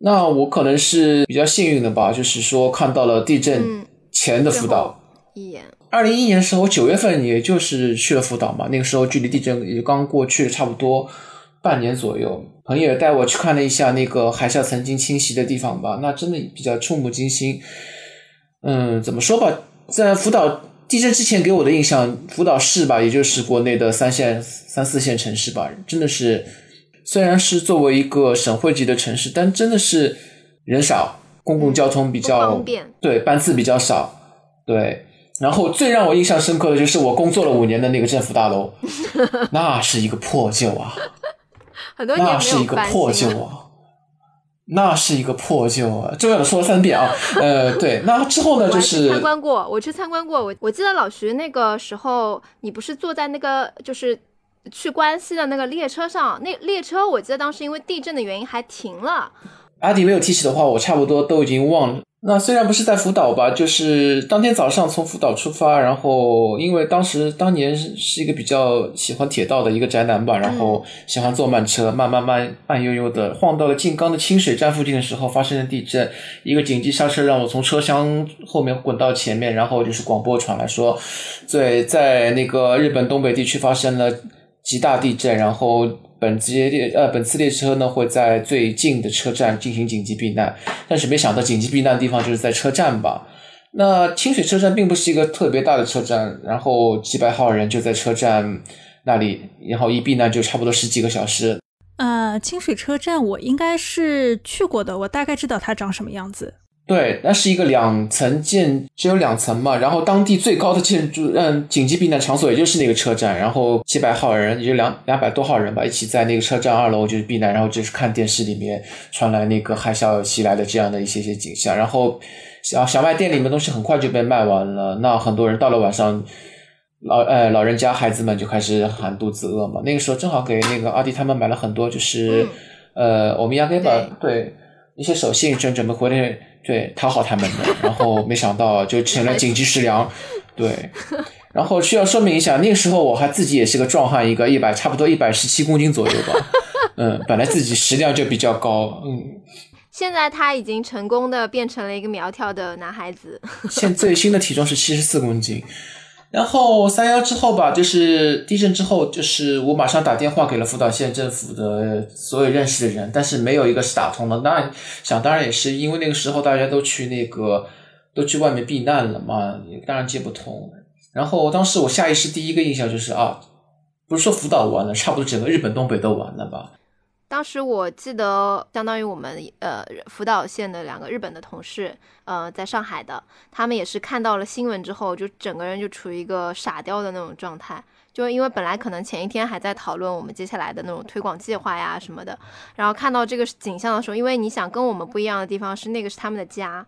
那我可能是比较幸运的吧，就是说看到了地震前的福岛。一眼。二零一一年的时候，我九月份也就是去了福岛嘛，那个时候距离地震也刚过去差不多半年左右。朋友也带我去看了一下那个海啸曾经侵袭的地方吧，那真的比较触目惊心。嗯，怎么说吧，在福岛地震之前给我的印象，福岛市吧，也就是国内的三线、三四线城市吧，真的是。虽然是作为一个省会级的城市，但真的是人少，公共交通比较方便，对班次比较少，对。然后最让我印象深刻的就是我工作了五年的那个政府大楼，*laughs* 那是一个破旧啊，很多年那是一个破旧啊，那是一个破旧啊，重要的说了三遍啊。呃，对，那之后呢，就是参观过，我去参观过，我我记得老徐那个时候，你不是坐在那个就是。去关西的那个列车上，那列车我记得当时因为地震的原因还停了。阿迪没有提起的话，我差不多都已经忘了。那虽然不是在福岛吧，就是当天早上从福岛出发，然后因为当时当年是一个比较喜欢铁道的一个宅男吧，然后喜欢坐慢车，慢慢慢慢悠悠的晃到了静冈的清水站附近的时候，发生了地震，一个紧急刹车让我从车厢后面滚到前面，然后就是广播传来说，在在那个日本东北地区发生了。极大地震，然后本次列呃本次列车呢会在最近的车站进行紧急避难，但是没想到紧急避难的地方就是在车站吧？那清水车站并不是一个特别大的车站，然后几百号人就在车站那里，然后一避难就差不多十几个小时。呃，清水车站我应该是去过的，我大概知道它长什么样子。对，那是一个两层建，只有两层嘛。然后当地最高的建筑，嗯，紧急避难场所也就是那个车站。然后几百号人，也就两两百多号人吧，一起在那个车站二楼就是避难。然后就是看电视里面传来那个海啸袭来的这样的一些些景象。然后小小卖店里面东西很快就被卖完了。那很多人到了晚上，老哎老人家孩子们就开始喊肚子饿嘛。那个时候正好给那个阿弟他们买了很多，就是呃我们亚给吧，对一些手信，正准备回来。对，讨好他们的，然后没想到就成了紧急食粮。*laughs* 对，然后需要说明一下，那个时候我还自己也是个壮汉，一个一百差不多一百十七公斤左右吧。*laughs* 嗯，本来自己食量就比较高。嗯，现在他已经成功的变成了一个苗条的男孩子。现最新的体重是七十四公斤。然后三幺之后吧，就是地震之后，就是我马上打电话给了福岛县政府的所有认识的人，但是没有一个是打通的。那想当然也是因为那个时候大家都去那个 *laughs* 都去外面避难了嘛，当然接不通。然后当时我下意识第一个印象就是啊，不是说福岛完了，差不多整个日本东北都完了吧。当时我记得，相当于我们呃福岛县的两个日本的同事，呃，在上海的，他们也是看到了新闻之后，就整个人就处于一个傻掉的那种状态，就因为本来可能前一天还在讨论我们接下来的那种推广计划呀什么的，然后看到这个景象的时候，因为你想跟我们不一样的地方是那个是他们的家，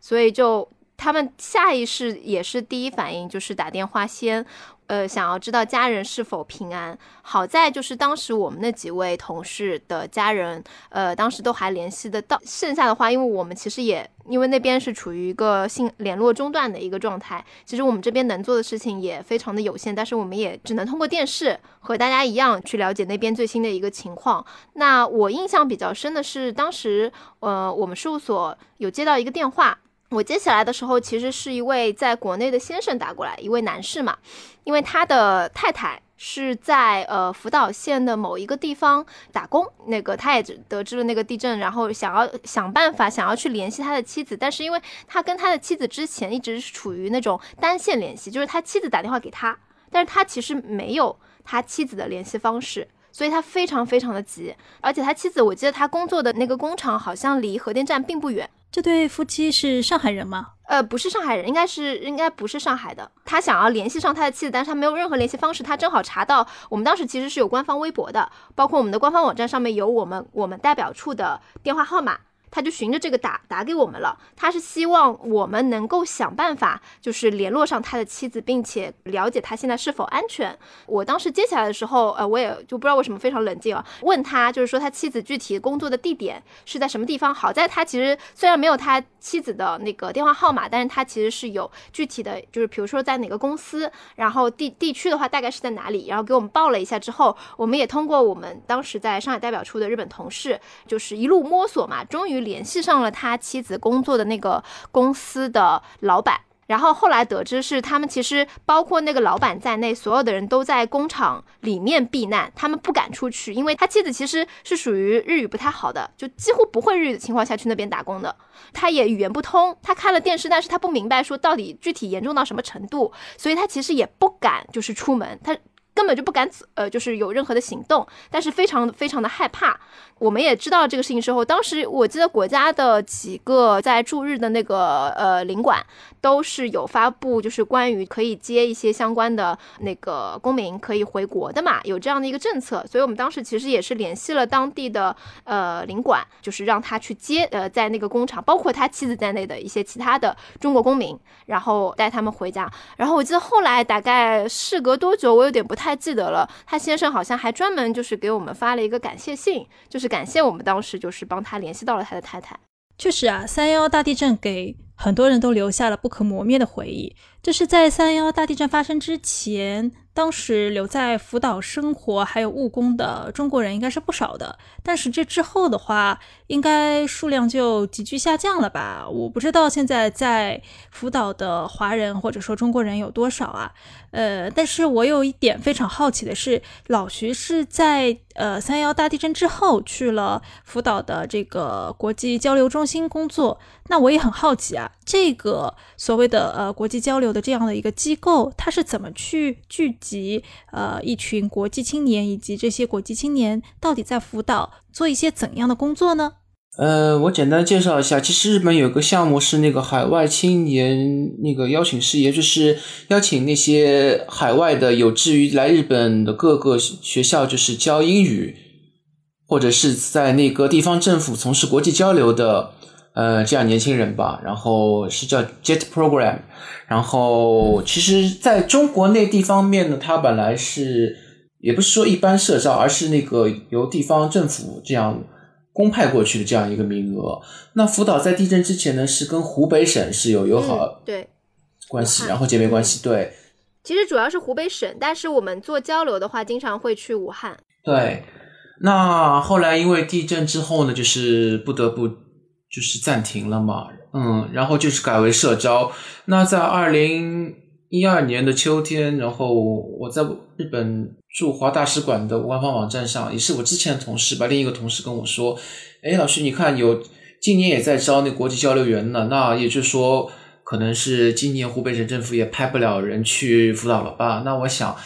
所以就他们下意识也是第一反应就是打电话先。呃，想要知道家人是否平安。好在就是当时我们那几位同事的家人，呃，当时都还联系得到。剩下的话，因为我们其实也因为那边是处于一个信联络中断的一个状态，其实我们这边能做的事情也非常的有限。但是我们也只能通过电视和大家一样去了解那边最新的一个情况。那我印象比较深的是，当时呃，我们事务所有接到一个电话。我接起来的时候，其实是一位在国内的先生打过来，一位男士嘛，因为他的太太是在呃福岛县的某一个地方打工，那个他也得知了那个地震，然后想要想办法想要去联系他的妻子，但是因为他跟他的妻子之前一直是处于那种单线联系，就是他妻子打电话给他，但是他其实没有他妻子的联系方式，所以他非常非常的急，而且他妻子我记得他工作的那个工厂好像离核电站并不远。这对夫妻是上海人吗？呃，不是上海人，应该是应该不是上海的。他想要联系上他的妻子，但是他没有任何联系方式。他正好查到我们当时其实是有官方微博的，包括我们的官方网站上面有我们我们代表处的电话号码。他就循着这个打打给我们了，他是希望我们能够想办法，就是联络上他的妻子，并且了解他现在是否安全。我当时接起来的时候，呃，我也就不知道为什么非常冷静啊，问他就是说他妻子具体工作的地点是在什么地方。好在他其实虽然没有他妻子的那个电话号码，但是他其实是有具体的，就是比如说在哪个公司，然后地地区的话大概是在哪里，然后给我们报了一下之后，我们也通过我们当时在上海代表处的日本同事，就是一路摸索嘛，终于。联系上了他妻子工作的那个公司的老板，然后后来得知是他们其实包括那个老板在内，所有的人都在工厂里面避难，他们不敢出去，因为他妻子其实是属于日语不太好的，就几乎不会日语的情况下去那边打工的，他也语言不通，他看了电视，但是他不明白说到底具体严重到什么程度，所以他其实也不敢就是出门，他。根本就不敢呃，就是有任何的行动，但是非常非常的害怕。我们也知道这个事情之后，当时我记得国家的几个在驻日的那个呃领馆都是有发布，就是关于可以接一些相关的那个公民可以回国的嘛，有这样的一个政策。所以我们当时其实也是联系了当地的呃领馆，就是让他去接呃在那个工厂，包括他妻子在内的一些其他的中国公民，然后带他们回家。然后我记得后来大概事隔多久，我有点不太。太记得了，他先生好像还专门就是给我们发了一个感谢信，就是感谢我们当时就是帮他联系到了他的太太。确实啊，三幺幺大地震给很多人都留下了不可磨灭的回忆。就是在三幺幺大地震发生之前。当时留在福岛生活还有务工的中国人应该是不少的，但是这之后的话，应该数量就急剧下降了吧？我不知道现在在福岛的华人或者说中国人有多少啊？呃，但是我有一点非常好奇的是，老徐是在呃三幺大地震之后去了福岛的这个国际交流中心工作，那我也很好奇啊，这个所谓的呃国际交流的这样的一个机构，它是怎么去聚？集呃，一群国际青年以及这些国际青年到底在辅导做一些怎样的工作呢？呃，我简单介绍一下，其实日本有个项目是那个海外青年那个邀请事业，就是邀请那些海外的有志于来日本的各个学校，就是教英语，或者是在那个地方政府从事国际交流的。呃，这样年轻人吧，然后是叫 Jet Program，然后其实在中国内地方面呢，它本来是也不是说一般社招，而是那个由地方政府这样公派过去的这样一个名额。那福岛在地震之前呢，是跟湖北省是有友好对关系，然后姐妹关系对。其实主要是湖北省，但是我们做交流的话，经常会去武汉。对，那后来因为地震之后呢，就是不得不。就是暂停了嘛，嗯，然后就是改为社招。那在二零一二年的秋天，然后我在日本驻华大使馆的官方网站上，也是我之前的同事吧，另一个同事跟我说：“哎，老师，你看有今年也在招那国际交流员呢，那也就是说，可能是今年湖北省政府也派不了人去辅导了吧？那我想，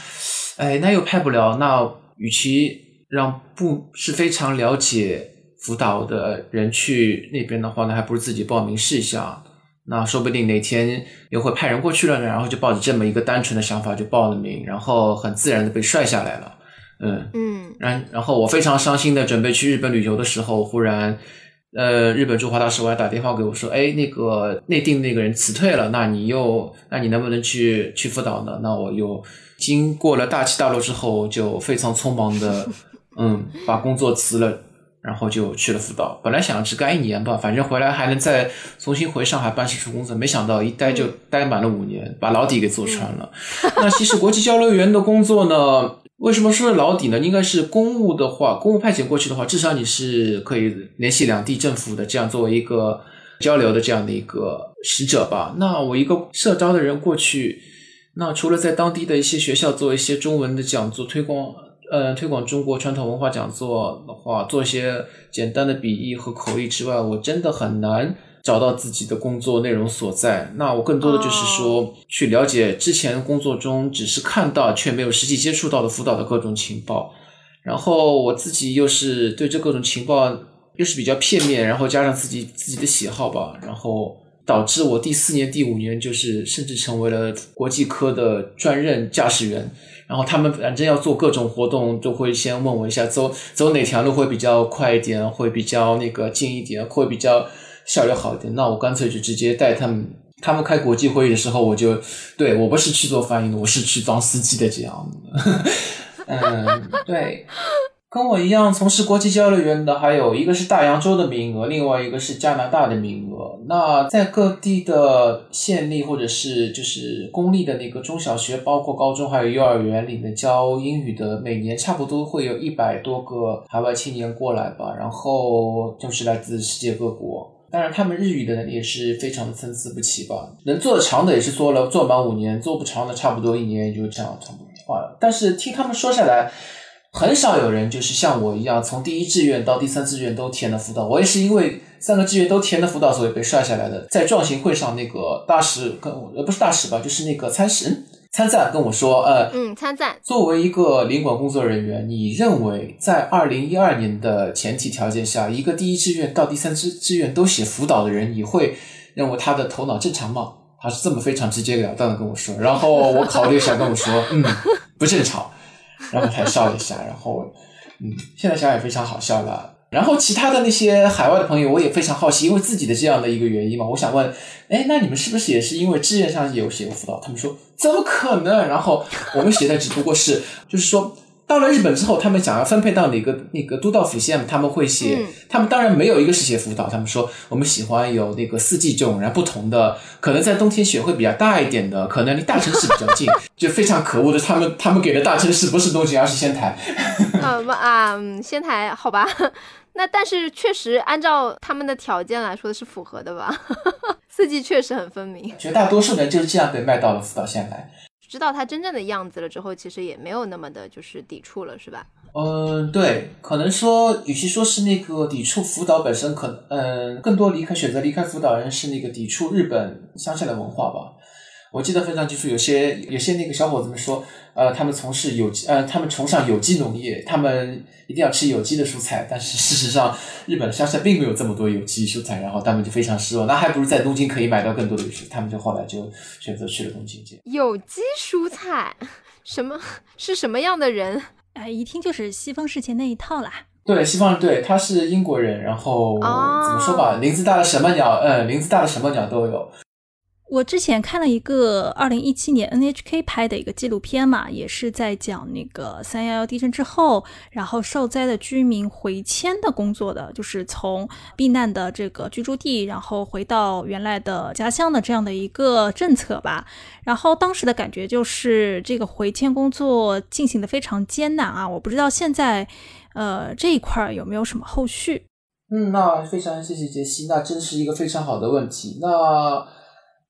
哎，那又派不了，那与其让不是非常了解。”辅导的人去那边的话呢，还不如自己报名试一下。那说不定哪天又会派人过去了呢。然后就抱着这么一个单纯的想法就报了名，然后很自然的被帅下来了。嗯嗯。然然后我非常伤心的准备去日本旅游的时候，忽然，呃，日本驻华大使馆打电话给我说：“哎，那个内定那个人辞退了，那你又那你能不能去去辅导呢？”那我又经过了大起大落之后，就非常匆忙的嗯 *laughs* 把工作辞了。然后就去了福岛，本来想只干一年吧，反正回来还能再重新回上海办事处工作，没想到一待就待满了五年，把老底给坐穿了。*laughs* 那其实国际交流员的工作呢，为什么说是老底呢？应该是公务的话，公务派遣过去的话，至少你是可以联系两地政府的，这样作为一个交流的这样的一个使者吧。那我一个社招的人过去，那除了在当地的一些学校做一些中文的讲座推广。呃，推广中国传统文化讲座的话，做一些简单的笔译和口译之外，我真的很难找到自己的工作内容所在。那我更多的就是说，去了解之前工作中只是看到却没有实际接触到的辅导的各种情报，然后我自己又是对这各种情报又是比较片面，然后加上自己自己的喜好吧，然后导致我第四年、第五年就是甚至成为了国际科的专任驾驶员。然后他们反正要做各种活动，都会先问我一下，走走哪条路会比较快一点，会比较那个近一点，会比较效率好一点。那我干脆就直接带他们。他们开国际会议的时候，我就对我不是去做翻译的，我是去当司机的这样。*laughs* 嗯，对。跟我一样从事国际交流员的，还有一个是大洋洲的名额，另外一个是加拿大的名额。那在各地的县立或者是就是公立的那个中小学，包括高中还有幼儿园里面教英语的，每年差不多会有一百多个海外青年过来吧，然后就是来自世界各国。当然，他们日语的能力也是非常的参差不齐吧。能做的长的也是做了做满五年，做不长的差不多一年也就这样差不多换了。但是听他们说下来。很少有人就是像我一样，从第一志愿到第三志愿都填了辅导。我也是因为三个志愿都填了辅导，所以被刷下来的。在壮行会上，那个大使跟我呃不是大使吧，就是那个参使参赞跟我说，呃嗯参赞。作为一个领馆工作人员，你认为在二零一二年的前提条件下，一个第一志愿到第三志志愿都写辅导的人，你会认为他的头脑正常吗？他是这么非常直截了当的跟我说。然后我考虑一下跟我说，嗯，不正常。然后才笑了一下，然后，嗯，现在想也非常好笑了。然后其他的那些海外的朋友，我也非常好奇，因为自己的这样的一个原因嘛，我想问，哎，那你们是不是也是因为志愿上有写过辅导？他们说怎么可能？然后我们写的只不过是，就是说。到了日本之后，他们想要分配到哪个那个都道府县，他们会写。他们当然没有一个是写福岛，他们说我们喜欢有那个四季种，然后不同的，可能在冬天雪会比较大一点的，可能离大城市比较近，*laughs* 就非常可恶的。他们他们给的大城市不是东京，而是仙台。*laughs* 啊，仙台好吧？*laughs* 那但是确实按照他们的条件来说是符合的吧？四季确实很分明。绝大多数人就是这样被卖到了福岛县来。知道他真正的样子了之后，其实也没有那么的，就是抵触了，是吧？嗯，对，可能说，与其说是那个抵触福岛本身，可，嗯，更多离开选择离开福岛人是那个抵触日本乡下的文化吧。我记得非常清楚，有些有些那个小伙子们说，呃，他们从事有机，呃，他们崇尚有机农业，他们一定要吃有机的蔬菜。但是事实上，日本乡下并没有这么多有机蔬菜，然后他们就非常失望。那还不如在东京可以买到更多的有机，他们就后来就选择去了东京。有机蔬菜，*laughs* 什么是什么样的人？哎，一听就是西方世界那一套啦。对，西方对，他是英国人，然后怎么说吧，林子大的什么鸟，嗯，林子大的什么鸟都有。我之前看了一个二零一七年 NHK 拍的一个纪录片嘛，也是在讲那个三幺幺地震之后，然后受灾的居民回迁的工作的，就是从避难的这个居住地，然后回到原来的家乡的这样的一个政策吧。然后当时的感觉就是这个回迁工作进行的非常艰难啊！我不知道现在，呃，这一块儿有没有什么后续？嗯，那非常谢谢杰西，那真是一个非常好的问题。那。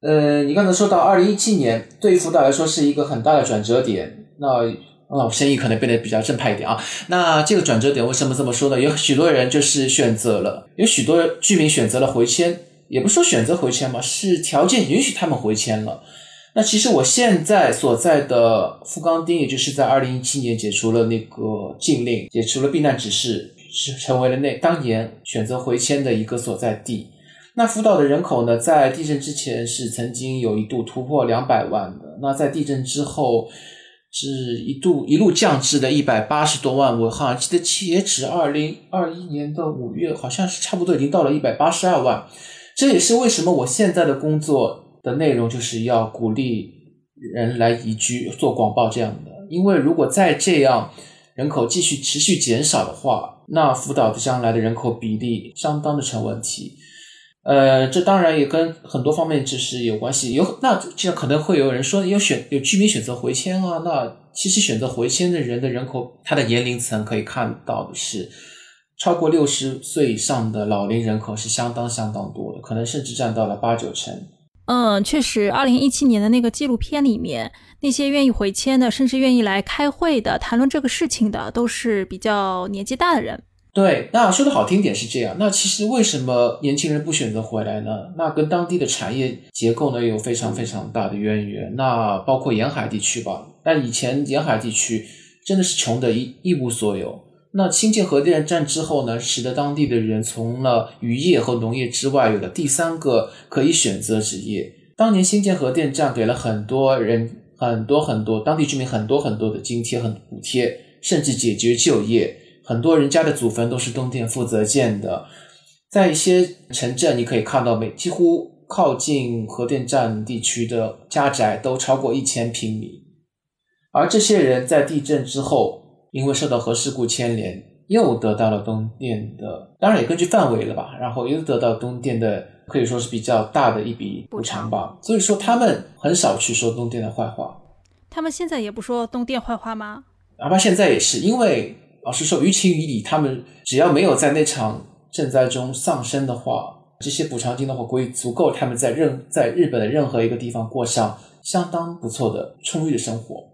呃，你刚才说到二零一七年，对于福岛来说是一个很大的转折点。那那生意可能变得比较正派一点啊。那这个转折点为什么这么说呢？有许多人就是选择了，有许多居民选择了回迁，也不说选择回迁嘛，是条件允许他们回迁了。那其实我现在所在的富冈町，也就是在二零一七年解除了那个禁令，解除了避难指示，是成为了那当年选择回迁的一个所在地。那福岛的人口呢，在地震之前是曾经有一度突破两百万的，那在地震之后是一度一路降至了一百八十多万。我好像记得截止二零二一年的五月，好像是差不多已经到了一百八十二万。这也是为什么我现在的工作的内容就是要鼓励人来移居、做广报这样的。因为如果再这样，人口继续持续减少的话，那福岛的将来的人口比例相当的成问题。呃，这当然也跟很多方面就是有关系。有那这可能会有人说，有选有居民选择回迁啊。那其实选择回迁的人的人口，他的年龄层可以看到的是，超过六十岁以上的老龄人口是相当相当多的，可能甚至占到了八九成。嗯，确实，二零一七年的那个纪录片里面，那些愿意回迁的，甚至愿意来开会的、谈论这个事情的，都是比较年纪大的人。对，那说的好听点是这样。那其实为什么年轻人不选择回来呢？那跟当地的产业结构呢有非常非常大的渊源。那包括沿海地区吧，那以前沿海地区真的是穷的一一无所有。那新建核电站之后呢，使得当地的人从了渔业和农业之外，有了第三个可以选择职业。当年新建核电站给了很多人很多很多当地居民很多很多的津贴和补贴，甚至解决就业。很多人家的祖坟都是东电负责建的，在一些城镇，你可以看到每几乎靠近核电站地区的家宅都超过一千平米。而这些人在地震之后，因为受到核事故牵连，又得到了东电的，当然也根据范围了吧，然后又得到东电的可以说是比较大的一笔补偿吧。所以说他们很少去说东电的坏话。他们现在也不说东电坏话吗？哪怕现在也是，因为老实说，于情于理，他们只要没有在那场震灾中丧生的话，这些补偿金的话，可以足够他们在任在日本的任何一个地方过上相当不错的充裕的生活。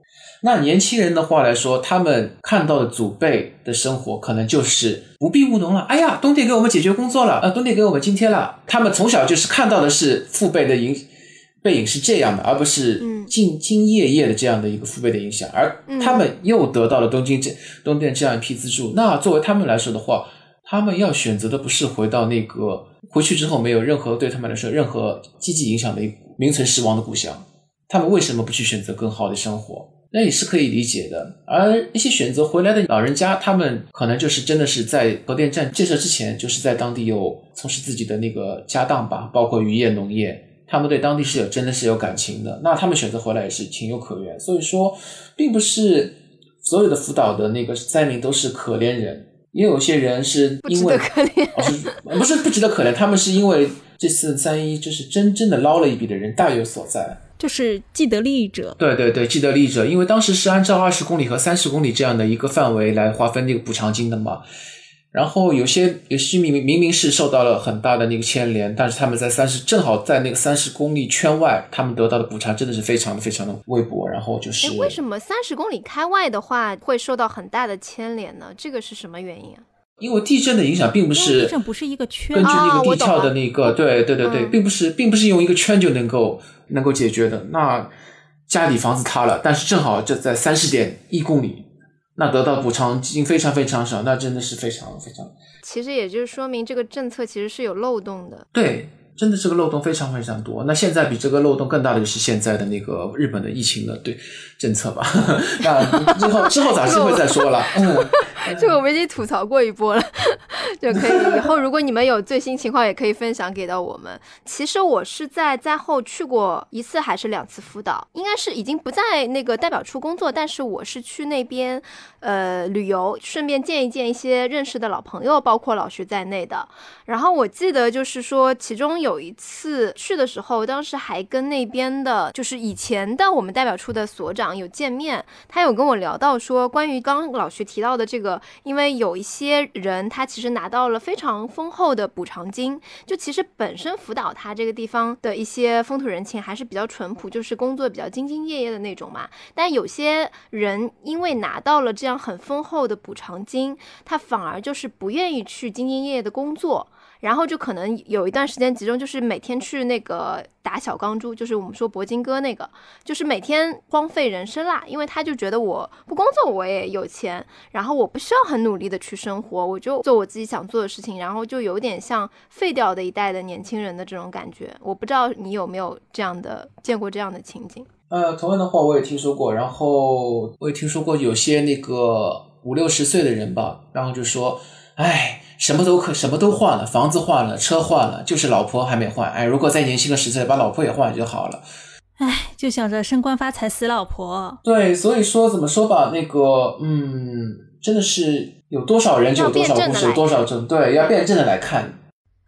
那年轻人的话来说，他们看到的祖辈的生活，可能就是不必务农了。哎呀，东电给我们解决工作了，呃，东电给我们津贴了。他们从小就是看到的是父辈的影背影是这样的，而不是兢兢业业的这样的一个父辈的影响。而他们又得到了东京这东电这样一批资助。那作为他们来说的话，他们要选择的不是回到那个回去之后没有任何对他们来说任何积极影响的名存实亡的故乡。他们为什么不去选择更好的生活？那也是可以理解的，而一些选择回来的老人家，他们可能就是真的是在核电站建设之前，就是在当地有从事自己的那个家当吧，包括渔业、农业，他们对当地是有真的是有感情的。那他们选择回来也是情有可原。所以说，并不是所有的福岛的那个灾民都是可怜人，也有些人是因为可怜，不是不值得可怜，他们是因为这次三一就是真正的捞了一笔的人大有所在。就是既得利益者，对对对，既得利益者，因为当时是按照二十公里和三十公里这样的一个范围来划分那个补偿金的嘛。然后有些有些明明明明是受到了很大的那个牵连，但是他们在三十正好在那个三十公里圈外，他们得到的补偿真的是非常的非常的微薄。然后就是为什么三十公里开外的话会受到很大的牵连呢？这个是什么原因啊？因为地震的影响并不是地震不是一个圈，根据那个地壳的那个，对对对对，并不是并不是用一个圈就能够能够解决的。那家里房子塌了，但是正好就在三十点一公里，那得到补偿金非常非常少，那真的是非常非常。其实也就是说明这个政策其实是有漏洞的。对。真的这个漏洞非常非常多。那现在比这个漏洞更大的就是现在的那个日本的疫情的对政策吧。*laughs* 那之后之后找机会再说了。嗯，*laughs* 这个我们已经吐槽过一波了，*laughs* 就可以以后如果你们有最新情况，也可以分享给到我们。其实我是在灾后去过一次还是两次福岛，应该是已经不在那个代表处工作，但是我是去那边呃旅游，顺便见一见一些认识的老朋友，包括老徐在内的。然后我记得就是说其中。有一次去的时候，当时还跟那边的，就是以前的我们代表处的所长有见面，他有跟我聊到说，关于刚老徐提到的这个，因为有一些人他其实拿到了非常丰厚的补偿金，就其实本身福岛它这个地方的一些风土人情还是比较淳朴，就是工作比较兢兢业业的那种嘛。但有些人因为拿到了这样很丰厚的补偿金，他反而就是不愿意去兢兢业业的工作。然后就可能有一段时间集中，就是每天去那个打小钢珠，就是我们说铂金哥那个，就是每天荒废人生啦。因为他就觉得我不工作我也有钱，然后我不需要很努力的去生活，我就做我自己想做的事情，然后就有点像废掉的一代的年轻人的这种感觉。我不知道你有没有这样的见过这样的情景？呃，同样的话我也听说过，然后我也听说过有些那个五六十岁的人吧，然后就说，哎。什么都可，什么都换了，房子换了，车换了，就是老婆还没换。哎，如果再年轻个十岁，把老婆也换了就好了。哎，就想着升官发财，死老婆。对，所以说怎么说吧，那个，嗯，真的是有多少人就有多少故事，有多少证，对，要辩证的来看。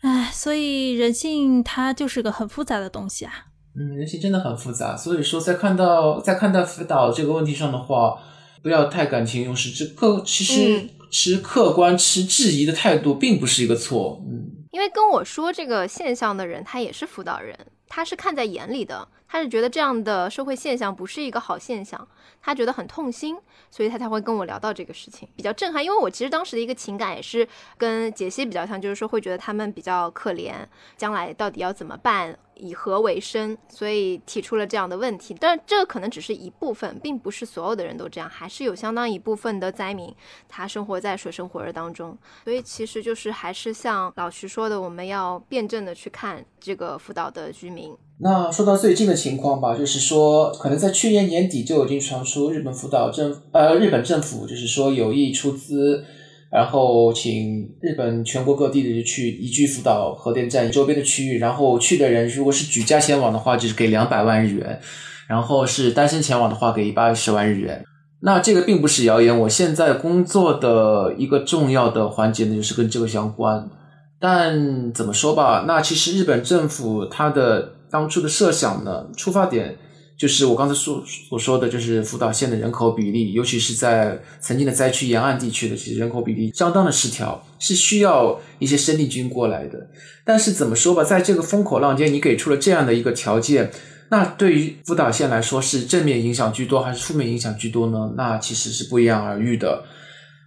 哎，所以人性它就是个很复杂的东西啊。嗯，人性真的很复杂。所以说，在看到在看待辅导这个问题上的话，不要太感情用事，这个其实。持客观、持质疑的态度，并不是一个错。嗯，因为跟我说这个现象的人，他也是辅导人，他是看在眼里的。他是觉得这样的社会现象不是一个好现象，他觉得很痛心，所以他才会跟我聊到这个事情，比较震撼。因为我其实当时的一个情感也是跟杰西比较像，就是说会觉得他们比较可怜，将来到底要怎么办？以何为生？所以提出了这样的问题，但这可能只是一部分，并不是所有的人都这样，还是有相当一部分的灾民，他生活在水深火热当中。所以其实就是还是像老徐说的，我们要辩证的去看这个福岛的居民。那说到最近的情况吧，就是说，可能在去年年底就已经传出说日本福岛政呃日本政府就是说有意出资。然后请日本全国各地的去移居福岛核电站周边的区域，然后去的人如果是举家前往的话，就是给两百万日元；然后是单身前往的话，给一百十万日元。那这个并不是谣言，我现在工作的一个重要的环节呢，就是跟这个相关。但怎么说吧，那其实日本政府它的当初的设想呢，出发点。就是我刚才说所说的，就是福岛县的人口比例，尤其是在曾经的灾区沿岸地区的，这些人口比例相当的失调，是需要一些生力军过来的。但是怎么说吧，在这个风口浪尖，你给出了这样的一个条件，那对于福岛县来说是正面影响居多，还是负面影响居多呢？那其实是不一样而喻的。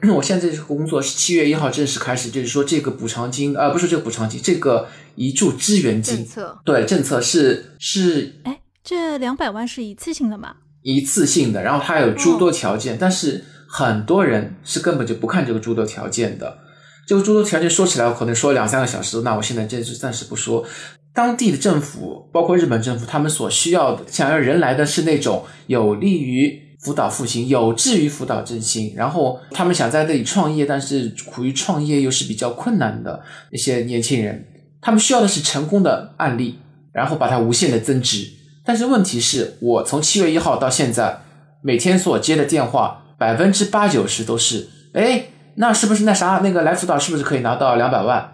*clears throat* 我现在这个工作是七月一号正式开始，就是说这个补偿金，呃，不是这个补偿金，这个移住支援金，政策对政策是是哎。这两百万是一次性的吗？一次性的，然后它有诸多条件，但是很多人是根本就不看这个诸多条件的。这个诸多条件说起来，我可能说两三个小时，那我现在暂时暂时不说。当地的政府，包括日本政府，他们所需要的，想要人来的是那种有利于福岛复兴、有志于福岛振兴，然后他们想在那里创业，但是苦于创业又是比较困难的那些年轻人，他们需要的是成功的案例，然后把它无限的增值。但是问题是我从七月一号到现在，每天所接的电话百分之八九十都是，哎，那是不是那啥那个来辅导是不是可以拿到两百万？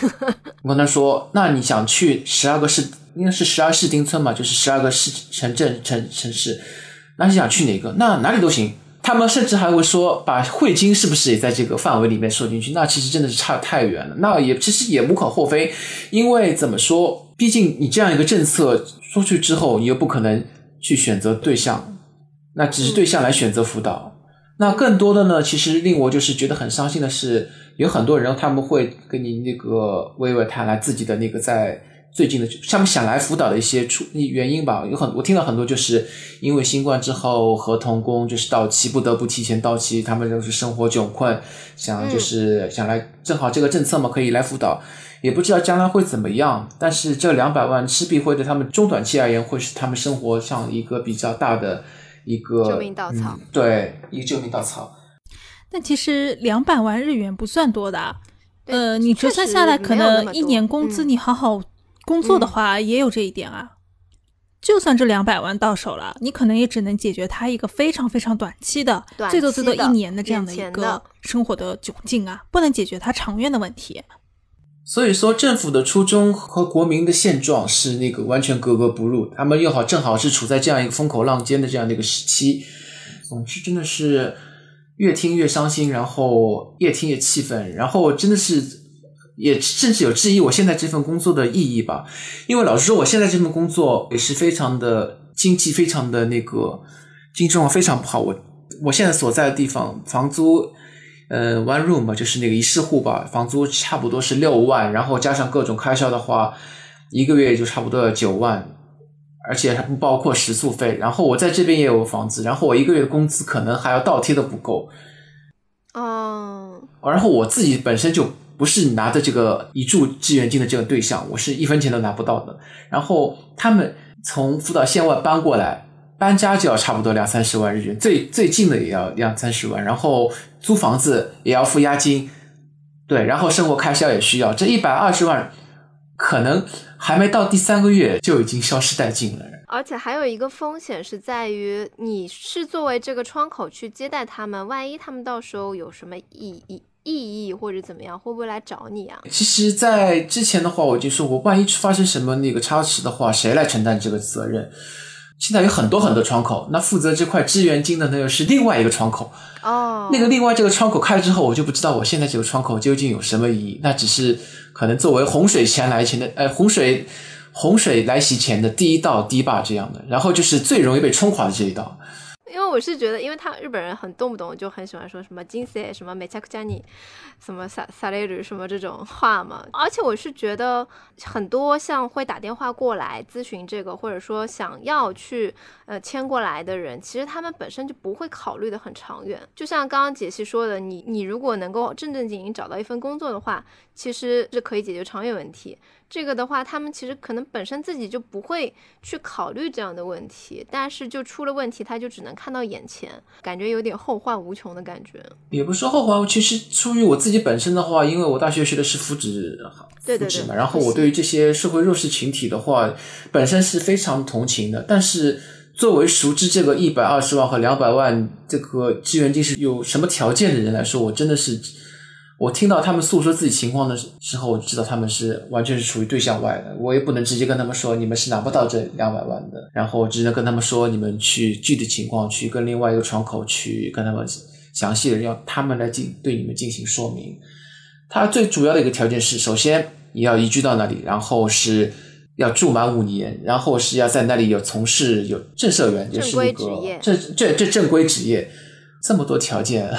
*laughs* 我跟他说，那你想去十二个市，应该是十二市町村嘛，就是十二个市城镇城城市，那你想去哪个？那哪里都行。他们甚至还会说，把汇金是不是也在这个范围里面收进去？那其实真的是差太远了。那也其实也无可厚非，因为怎么说，毕竟你这样一个政策出去之后，你又不可能去选择对象，那只是对象来选择辅导。那更多的呢，其实令我就是觉得很伤心的是，有很多人他们会跟你那个娓娓谈来自己的那个在。最近的，他们想来辅导的一些出原因吧，有很我听到很多，就是因为新冠之后合同工就是到期，不得不提前到期，他们就是生活窘困，想就是想来，正好这个政策嘛，可以来辅导，也不知道将来会怎么样。但是这两百万势必会对他们中短期而言，会是他们生活上一个比较大的一个救命稻草，对，一个救命稻草。但其实两百万日元不算多的，呃，你折算下来，可能一年工资你好好。工作的话也有这一点啊，就算这两百万到手了，你可能也只能解决他一个非常非常短期的，最多最多一年的这样的一个生活的窘境啊，不能解决他长远的问题。所以说，政府的初衷和国民的现状是那个完全格格不入，他们又好正好是处在这样一个风口浪尖的这样的一个时期。总之，真的是越听越伤心，然后越听越气愤，然后真的是。也甚至有质疑我现在这份工作的意义吧，因为老实说，我现在这份工作也是非常的经济，非常的那个经济状况非常不好。我我现在所在的地方房租，呃，one room 就是那个一室户吧，房租差不多是六万，然后加上各种开销的话，一个月也就差不多要九万，而且还不包括食宿费。然后我在这边也有房子，然后我一个月的工资可能还要倒贴的不够。哦，然后我自己本身就。不是拿的这个一注志愿金的这个对象，我是一分钱都拿不到的。然后他们从福岛县外搬过来，搬家就要差不多两三十万日元，最最近的也要两三十万。然后租房子也要付押金，对，然后生活开销也需要。这一百二十万，可能还没到第三个月就已经消失殆尽了。而且还有一个风险是在于，你是作为这个窗口去接待他们，万一他们到时候有什么意义？意义或者怎么样，会不会来找你啊？其实，在之前的话，我就说过，万一发生什么那个差池的话，谁来承担这个责任？现在有很多很多窗口，那负责这块支援金的那个是另外一个窗口哦。那个另外这个窗口开了之后，我就不知道我现在这个窗口究竟有什么意义。那只是可能作为洪水前来前的，呃，洪水洪水来袭前的第一道堤坝这样的，然后就是最容易被冲垮的这一道。因为我是觉得，因为他日本人很动不动就很喜欢说什么金色什么美恰克加尼，什么萨萨雷鲁什么这种话嘛。而且我是觉得很多像会打电话过来咨询这个，或者说想要去呃签过来的人，其实他们本身就不会考虑的很长远。就像刚刚解析说的，你你如果能够正正经经找到一份工作的话，其实是可以解决长远问题。这个的话，他们其实可能本身自己就不会去考虑这样的问题，但是就出了问题，他就只能看到眼前，感觉有点后患无穷的感觉。也不是后患，其实出于我自己本身的话，因为我大学学的是福祉，对对对嘛，然后我对于这些社会弱势群体的话，本身是非常同情的。但是作为熟知这个一百二十万和两百万这个支援金是有什么条件的人来说，我真的是。我听到他们诉说自己情况的时候，我知道他们是完全是处于对象外的。我也不能直接跟他们说你们是拿不到这两百万的，然后只能跟他们说你们去具体情况去跟另外一个窗口去跟他们详细的让他们来进对你们进行说明。他最主要的一个条件是，首先你要移居到那里，然后是要住满五年，然后是要在那里有从事有正社员，就是那个这这这正规职业，这么多条件。*laughs*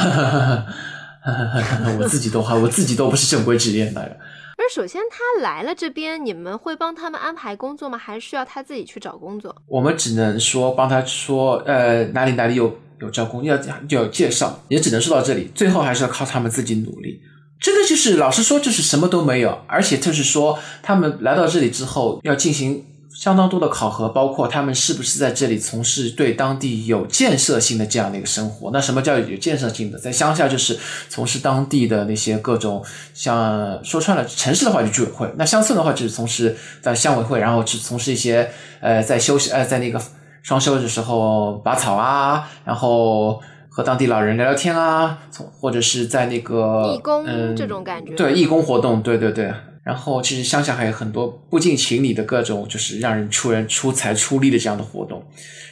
*laughs* 我自己都还，我自己都不是正规职业的。而首先他来了这边，你们会帮他们安排工作吗？还是需要他自己去找工作？我们只能说帮他说，呃，哪里哪里有有招工，要要介绍，也只能说到这里。最后还是要靠他们自己努力。真的就是老实说，就是什么都没有，而且就是说他们来到这里之后要进行。相当多的考核，包括他们是不是在这里从事对当地有建设性的这样的一个生活。那什么叫有建设性的？在乡下就是从事当地的那些各种，像说穿了，城市的话就居委会，那乡村的话就是从事在乡委会，然后去从事一些呃在休息呃在那个双休的时候拔草啊，然后和当地老人聊聊天啊，从或者是在那个义工这种感觉，对义工活动，对对对。然后，其实乡下还有很多不近情理的各种，就是让人出人出财出力的这样的活动。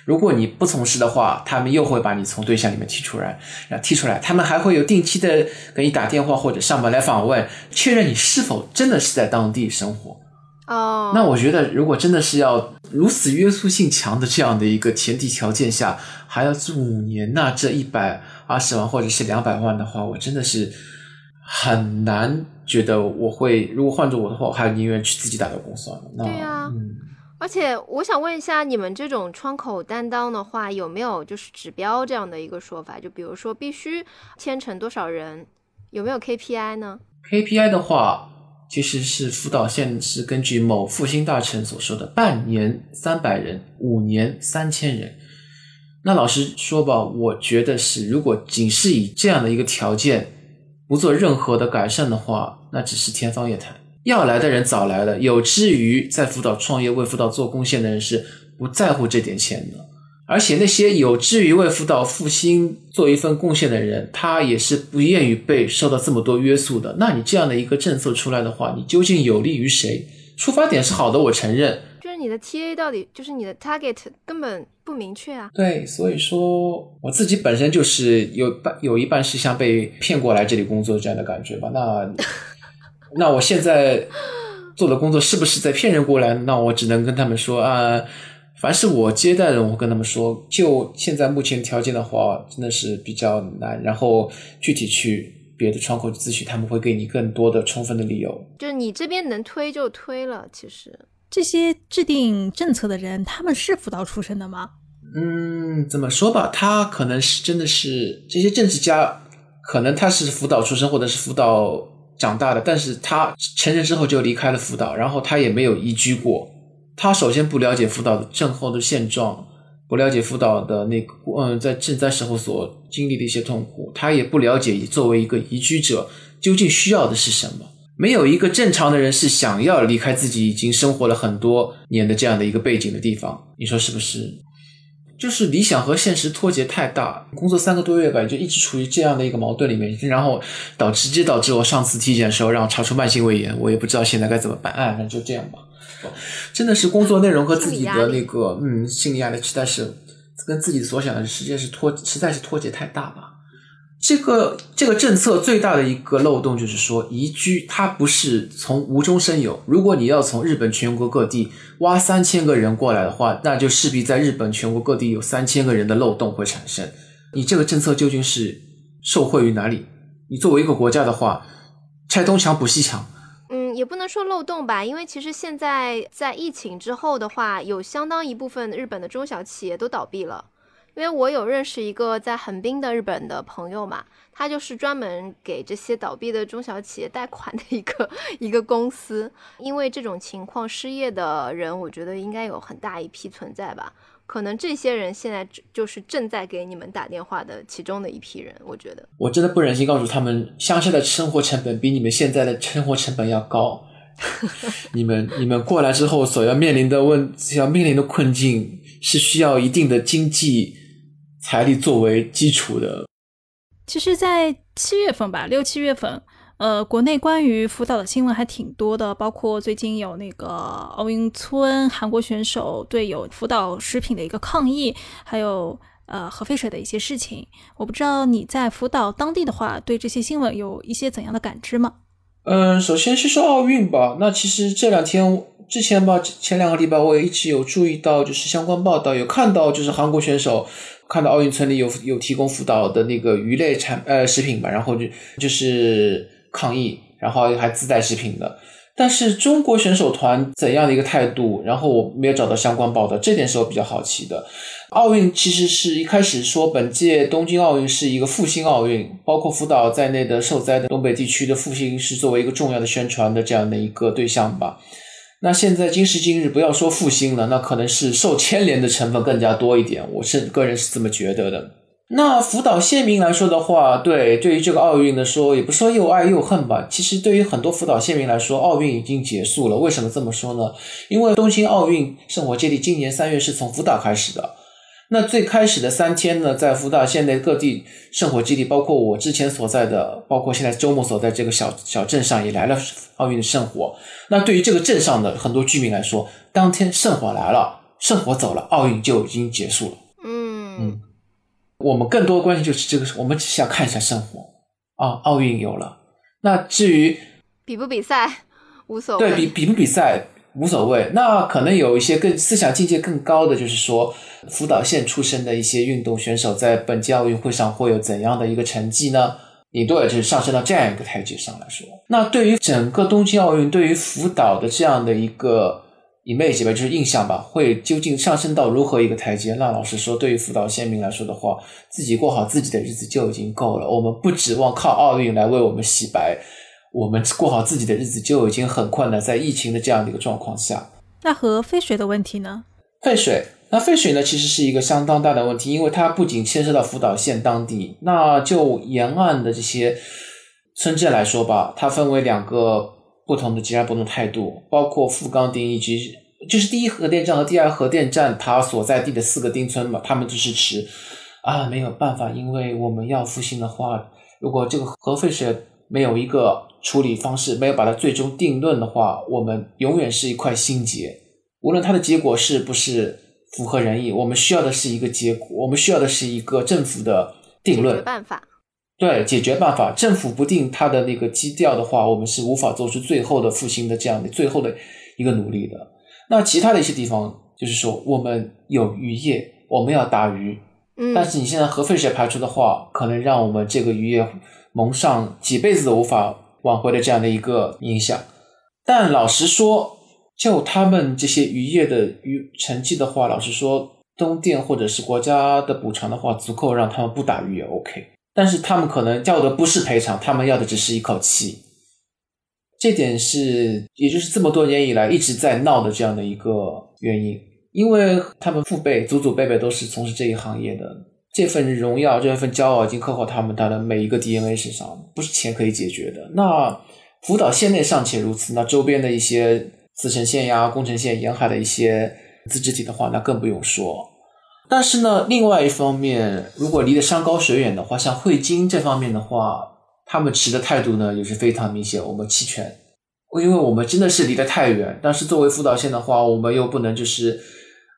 如果你不从事的话，他们又会把你从对象里面踢出来，然后踢出来，他们还会有定期的给你打电话或者上门来访问，确认你是否真的是在当地生活。哦，那我觉得，如果真的是要如此约束性强的这样的一个前提条件下，还要住五年，那这一百二十万或者是两百万的话，我真的是很难。觉得我会，如果换做我的话，我还宁愿去自己打掉工算了。对呀，而且我想问一下，你们这种窗口担当的话，有没有就是指标这样的一个说法？就比如说必须签成多少人，有没有 KPI 呢？KPI 的话，其实是辅导线是根据某复兴大臣所说的，半年三百人，五年三千人。那老实说吧，我觉得是，如果仅是以这样的一个条件。不做任何的改善的话，那只是天方夜谭。要来的人早来了，有之于在辅导创业、为辅导做贡献的人是不在乎这点钱的。而且那些有志于为辅导复兴做一份贡献的人，他也是不愿意被受到这么多约束的。那你这样的一个政策出来的话，你究竟有利于谁？出发点是好的，我承认。就是你的 TA 到底就是你的 target 根本不明确啊。对，所以说我自己本身就是有半有一半是像被骗过来这里工作这样的感觉吧。那那我现在做的工作是不是在骗人过来？那我只能跟他们说啊，凡是我接待的，我跟他们说，就现在目前条件的话，真的是比较难。然后具体去别的窗口咨询，他们会给你更多的充分的理由。就是你这边能推就推了，其实。这些制定政策的人，他们是辅导出身的吗？嗯，怎么说吧，他可能是真的是这些政治家，可能他是辅导出身或者是辅导长大的，但是他成人之后就离开了辅导，然后他也没有移居过。他首先不了解辅导的症候的现状，不了解辅导的那个嗯在赈灾时候所经历的一些痛苦，他也不了解作为一个移居者究竟需要的是什么。没有一个正常的人是想要离开自己已经生活了很多年的这样的一个背景的地方，你说是不是？就是理想和现实脱节太大，工作三个多月吧，就一直处于这样的一个矛盾里面，然后导直接导致我上次体检的时候让我查出慢性胃炎，我也不知道现在该怎么办。哎，那就这样吧。真的是工作内容和自己的那个嗯心理压力实在是跟自己所想的世界是脱实在是脱节太大吧。这个这个政策最大的一个漏洞就是说，移居它不是从无中生有。如果你要从日本全国各地挖三千个人过来的话，那就势必在日本全国各地有三千个人的漏洞会产生。你这个政策究竟是受惠于哪里？你作为一个国家的话，拆东墙补西墙。嗯，也不能说漏洞吧，因为其实现在在疫情之后的话，有相当一部分日本的中小企业都倒闭了。因为我有认识一个在横滨的日本的朋友嘛，他就是专门给这些倒闭的中小企业贷款的一个一个公司。因为这种情况失业的人，我觉得应该有很大一批存在吧。可能这些人现在就是正在给你们打电话的其中的一批人。我觉得，我真的不忍心告诉他们，乡下的生活成本比你们现在的生活成本要高。*laughs* 你们你们过来之后所要面临的问，要面临的困境是需要一定的经济。财力作为基础的，其实，在七月份吧，六七月份，呃，国内关于福岛的新闻还挺多的，包括最近有那个奥运村韩国选手对有福岛食品的一个抗议，还有呃核废水的一些事情。我不知道你在福岛当地的话，对这些新闻有一些怎样的感知吗？嗯，首先是说奥运吧。那其实这两天之前吧，前两个礼拜我也一直有注意到，就是相关报道，有看到就是韩国选手。看到奥运村里有有提供福岛的那个鱼类产呃食品吧，然后就就是抗议，然后还自带食品的。但是中国选手团怎样的一个态度？然后我没有找到相关报道，这点是我比较好奇的。奥运其实是一开始说本届东京奥运是一个复兴奥运，包括福岛在内的受灾的东北地区的复兴是作为一个重要的宣传的这样的一个对象吧。那现在今时今日，不要说复兴了，那可能是受牵连的成分更加多一点。我是个人是这么觉得的。那福岛县民来说的话，对对于这个奥运的说，也不说又爱又恨吧。其实对于很多福岛县民来说，奥运已经结束了。为什么这么说呢？因为东京奥运圣火接力今年三月是从福岛开始的。那最开始的三天呢，在福岛县内各地圣火基地，包括我之前所在的，包括现在周末所在这个小小镇上，也来了奥运的圣火。那对于这个镇上的很多居民来说，当天圣火来了，圣火走了，奥运就已经结束了。嗯嗯，我们更多关心就是这个，我们只是要看一下圣火啊，奥运有了。那至于比不比赛，无所谓。对比比不比赛。无所谓，那可能有一些更思想境界更高的，就是说，福岛县出身的一些运动选手在本届奥运会上会有怎样的一个成绩呢？顶多也就是上升到这样一个台阶上来说。那对于整个东京奥运，对于福岛的这样的一个 image 吧，就是印象吧，会究竟上升到如何一个台阶？那老实说，对于福岛县民来说的话，自己过好自己的日子就已经够了。我们不指望靠奥运来为我们洗白。我们过好自己的日子就已经很困难，在疫情的这样的一个状况下，那和废水的问题呢？废水，那废水呢，其实是一个相当大的问题，因为它不仅牵涉到福岛县当地，那就沿岸的这些村镇来说吧，它分为两个不同的截然不同态度，包括富冈町以及就是第一核电站和第二核电站它所在地的四个町村嘛，他们就是持啊没有办法，因为我们要复兴的话，如果这个核废水没有一个。处理方式没有把它最终定论的话，我们永远是一块心结。无论它的结果是不是符合人意，我们需要的是一个结果，我们需要的是一个政府的定论办法。对，解决办法，政府不定它的那个基调的话，我们是无法做出最后的复兴的这样的最后的一个努力的。那其他的一些地方，就是说我们有渔业，我们要打鱼，嗯，但是你现在核废水排出的话，可能让我们这个渔业蒙上几辈子都无法。挽回的这样的一个影响，但老实说，就他们这些渔业的渔成绩的话，老实说，东电或者是国家的补偿的话，足够让他们不打鱼也 OK。但是他们可能要的不是赔偿，他们要的只是一口气。这点是，也就是这么多年以来一直在闹的这样的一个原因，因为他们父辈、祖祖辈辈都是从事这一行业的。这份荣耀，这份骄傲，已经刻画他们他的每一个 DNA 身上，不是钱可以解决的。那福岛县内尚且如此，那周边的一些茨城县呀、宫城县沿海的一些自治体的话，那更不用说。但是呢，另外一方面，如果离得山高水远的话，像汇金这方面的话，他们持的态度呢也是非常明显，我们弃权，因为我们真的是离得太远。但是作为福岛县的话，我们又不能就是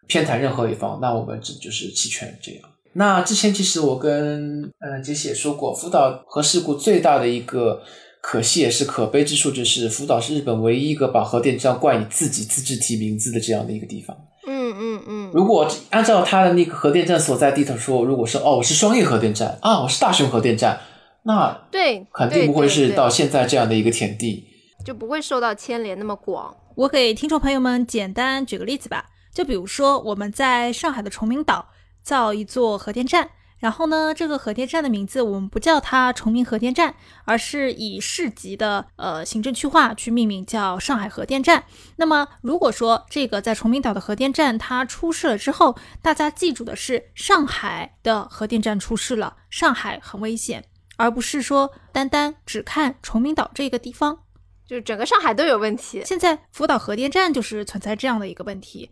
偏袒任何一方，那我们只就是弃权这样。那之前其实我跟呃杰西也说过，福岛核事故最大的一个可惜也是可悲之处，就是福岛是日本唯一一个把核电站冠以自己自治体名字的这样的一个地方。嗯嗯嗯。如果按照他的那个核电站所在地图说，如果说哦我是双叶核电站啊，我是大熊核电站，那对肯定不会是到现在这样的一个田地，就不会受到牵连那么广。我给听众朋友们简单举个例子吧，就比如说我们在上海的崇明岛。造一座核电站，然后呢，这个核电站的名字我们不叫它崇明核电站，而是以市级的呃行政区划去命名，叫上海核电站。那么，如果说这个在崇明岛的核电站它出事了之后，大家记住的是上海的核电站出事了，上海很危险，而不是说单单只看崇明岛这个地方，就是整个上海都有问题。现在福岛核电站就是存在这样的一个问题。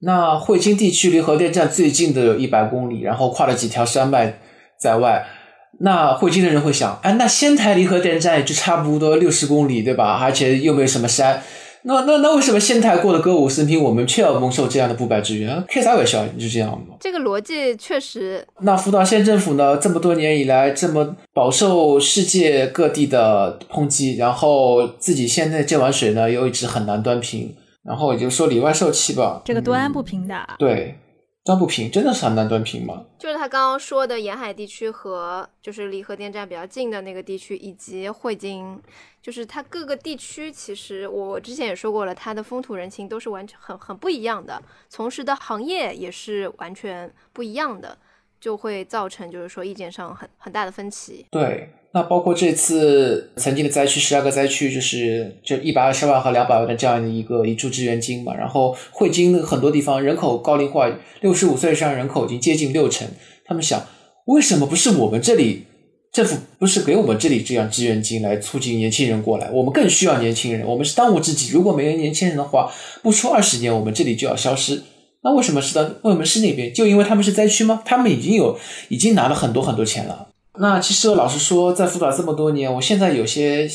那汇金地区离核电站最近的有一百公里，然后跨了几条山脉在外。那汇金的人会想，哎，那仙台离核电站也就差不多六十公里，对吧？而且又没有什么山。那那那为什么仙台过得歌舞升平，我们却要蒙受这样的不白之冤？开啥玩笑？就这样吗？这个逻辑确实。那福岛县政府呢？这么多年以来，这么饱受世界各地的抨击，然后自己现在这碗水呢，又一直很难端平。然后也就说里外受气吧，这个端不平的，对，端不平，真的是很难端平吗？就是他刚刚说的沿海地区和就是离核电站比较近的那个地区，以及汇金，就是它各个地区，其实我之前也说过了，它的风土人情都是完全很很不一样的，从事的行业也是完全不一样的，就会造成就是说意见上很很大的分歧。对。那包括这次曾经的灾区，十二个灾区，就是就一百二十万和两百万的这样的一个一注支援金嘛。然后汇金很多地方人口高龄化，六十五岁以上人口已经接近六成。他们想，为什么不是我们这里政府不是给我们这里这样支援金来促进年轻人过来？我们更需要年轻人，我们是当务之急。如果没有年轻人的话，不出二十年，我们这里就要消失。那为什么是的？为什么是那边？就因为他们是灾区吗？他们已经有已经拿了很多很多钱了。那其实老实说，在辅导这么多年，我现在有些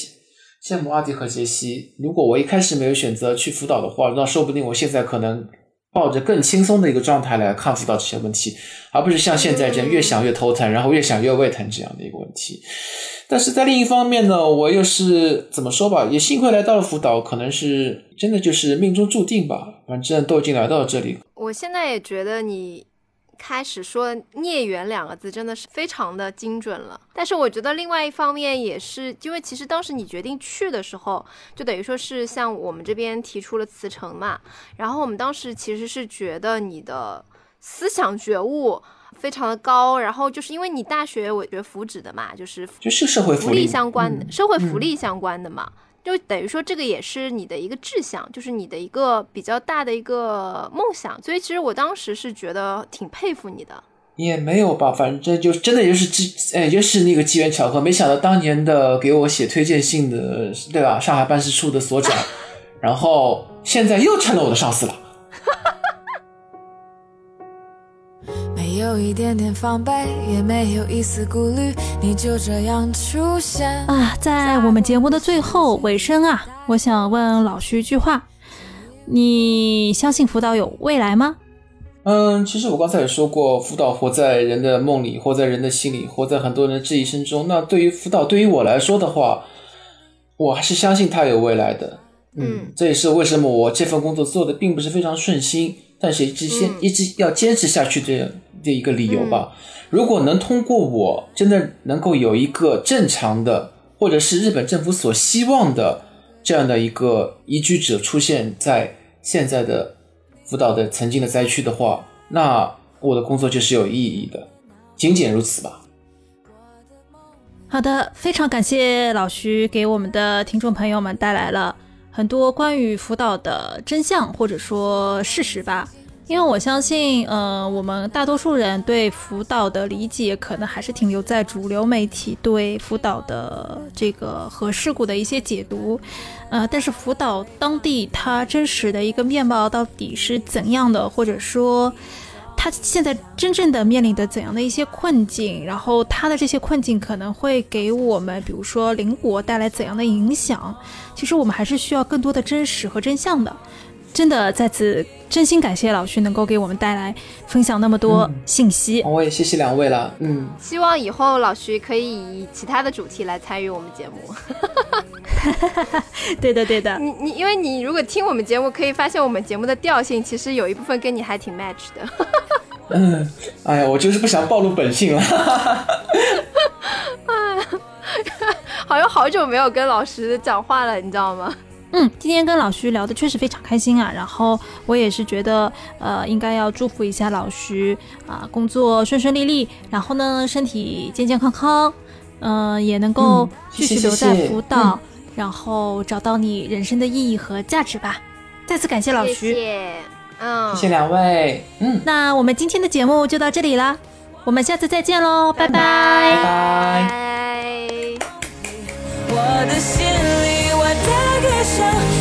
羡慕阿迪和杰西。如果我一开始没有选择去辅导的话，那说不定我现在可能抱着更轻松的一个状态来看辅导这些问题，而不是像现在这样越想越头疼，然后越想越胃疼这样的一个问题。但是在另一方面呢，我又是怎么说吧？也幸亏来到了辅导，可能是真的就是命中注定吧。反正都已经来到了这里，我现在也觉得你。开始说“孽缘”两个字，真的是非常的精准了。但是我觉得另外一方面也是，因为其实当时你决定去的时候，就等于说是像我们这边提出了辞呈嘛。然后我们当时其实是觉得你的思想觉悟非常的高，然后就是因为你大学我学福祉的嘛，就是就是社会福利相关的，社会福利相关的嘛。就等于说，这个也是你的一个志向，就是你的一个比较大的一个梦想。所以其实我当时是觉得挺佩服你的。也没有吧，反正就真的就是机，哎，就是那个机缘巧合。没想到当年的给我写推荐信的，对吧？上海办事处的所长，*laughs* 然后现在又成了我的上司了。有一点点防备，也没有一丝顾虑，你就这样出现啊！在我们节目的最后尾声啊，我想问老徐一句话：你相信辅导有未来吗？嗯，其实我刚才也说过，辅导活在人的梦里，活在人的心里，活在很多人的质疑声中。那对于辅导，对于我来说的话，我还是相信他有未来的。嗯，这也是为什么我这份工作做的并不是非常顺心，但是一直先一直要坚持下去的。的一个理由吧。如果能通过我，真的能够有一个正常的，或者是日本政府所希望的这样的一个移居者出现在现在的福岛的曾经的灾区的话，那我的工作就是有意义的，仅仅如此吧。好的，非常感谢老徐给我们的听众朋友们带来了很多关于福岛的真相或者说事实吧。因为我相信，呃，我们大多数人对福岛的理解可能还是停留在主流媒体对福岛的这个核事故的一些解读，呃，但是福岛当地它真实的一个面貌到底是怎样的，或者说它现在真正的面临的怎样的一些困境，然后它的这些困境可能会给我们，比如说邻国带来怎样的影响，其实我们还是需要更多的真实和真相的。真的在此真心感谢老徐能够给我们带来分享那么多信息。我也谢谢两位了，嗯，希望以后老徐可以以其他的主题来参与我们节目。*laughs* 对的，对的。你你，因为你如果听我们节目，可以发现我们节目的调性其实有一部分跟你还挺 match 的。嗯，*laughs* 哎呀，我就是不想暴露本性了。*laughs* 好像好久没有跟老师讲话了，你知道吗？嗯，今天跟老徐聊的确实非常开心啊。然后我也是觉得，呃，应该要祝福一下老徐啊，工作顺顺利利，然后呢，身体健健康康，嗯，也能够继续留在福岛，然后找到你人生的意义和价值吧。再次感谢老徐，谢谢，嗯，谢谢两位，嗯，那我们今天的节目就到这里了，我们下次再见喽，拜拜，拜拜。我的心里，我的歌声。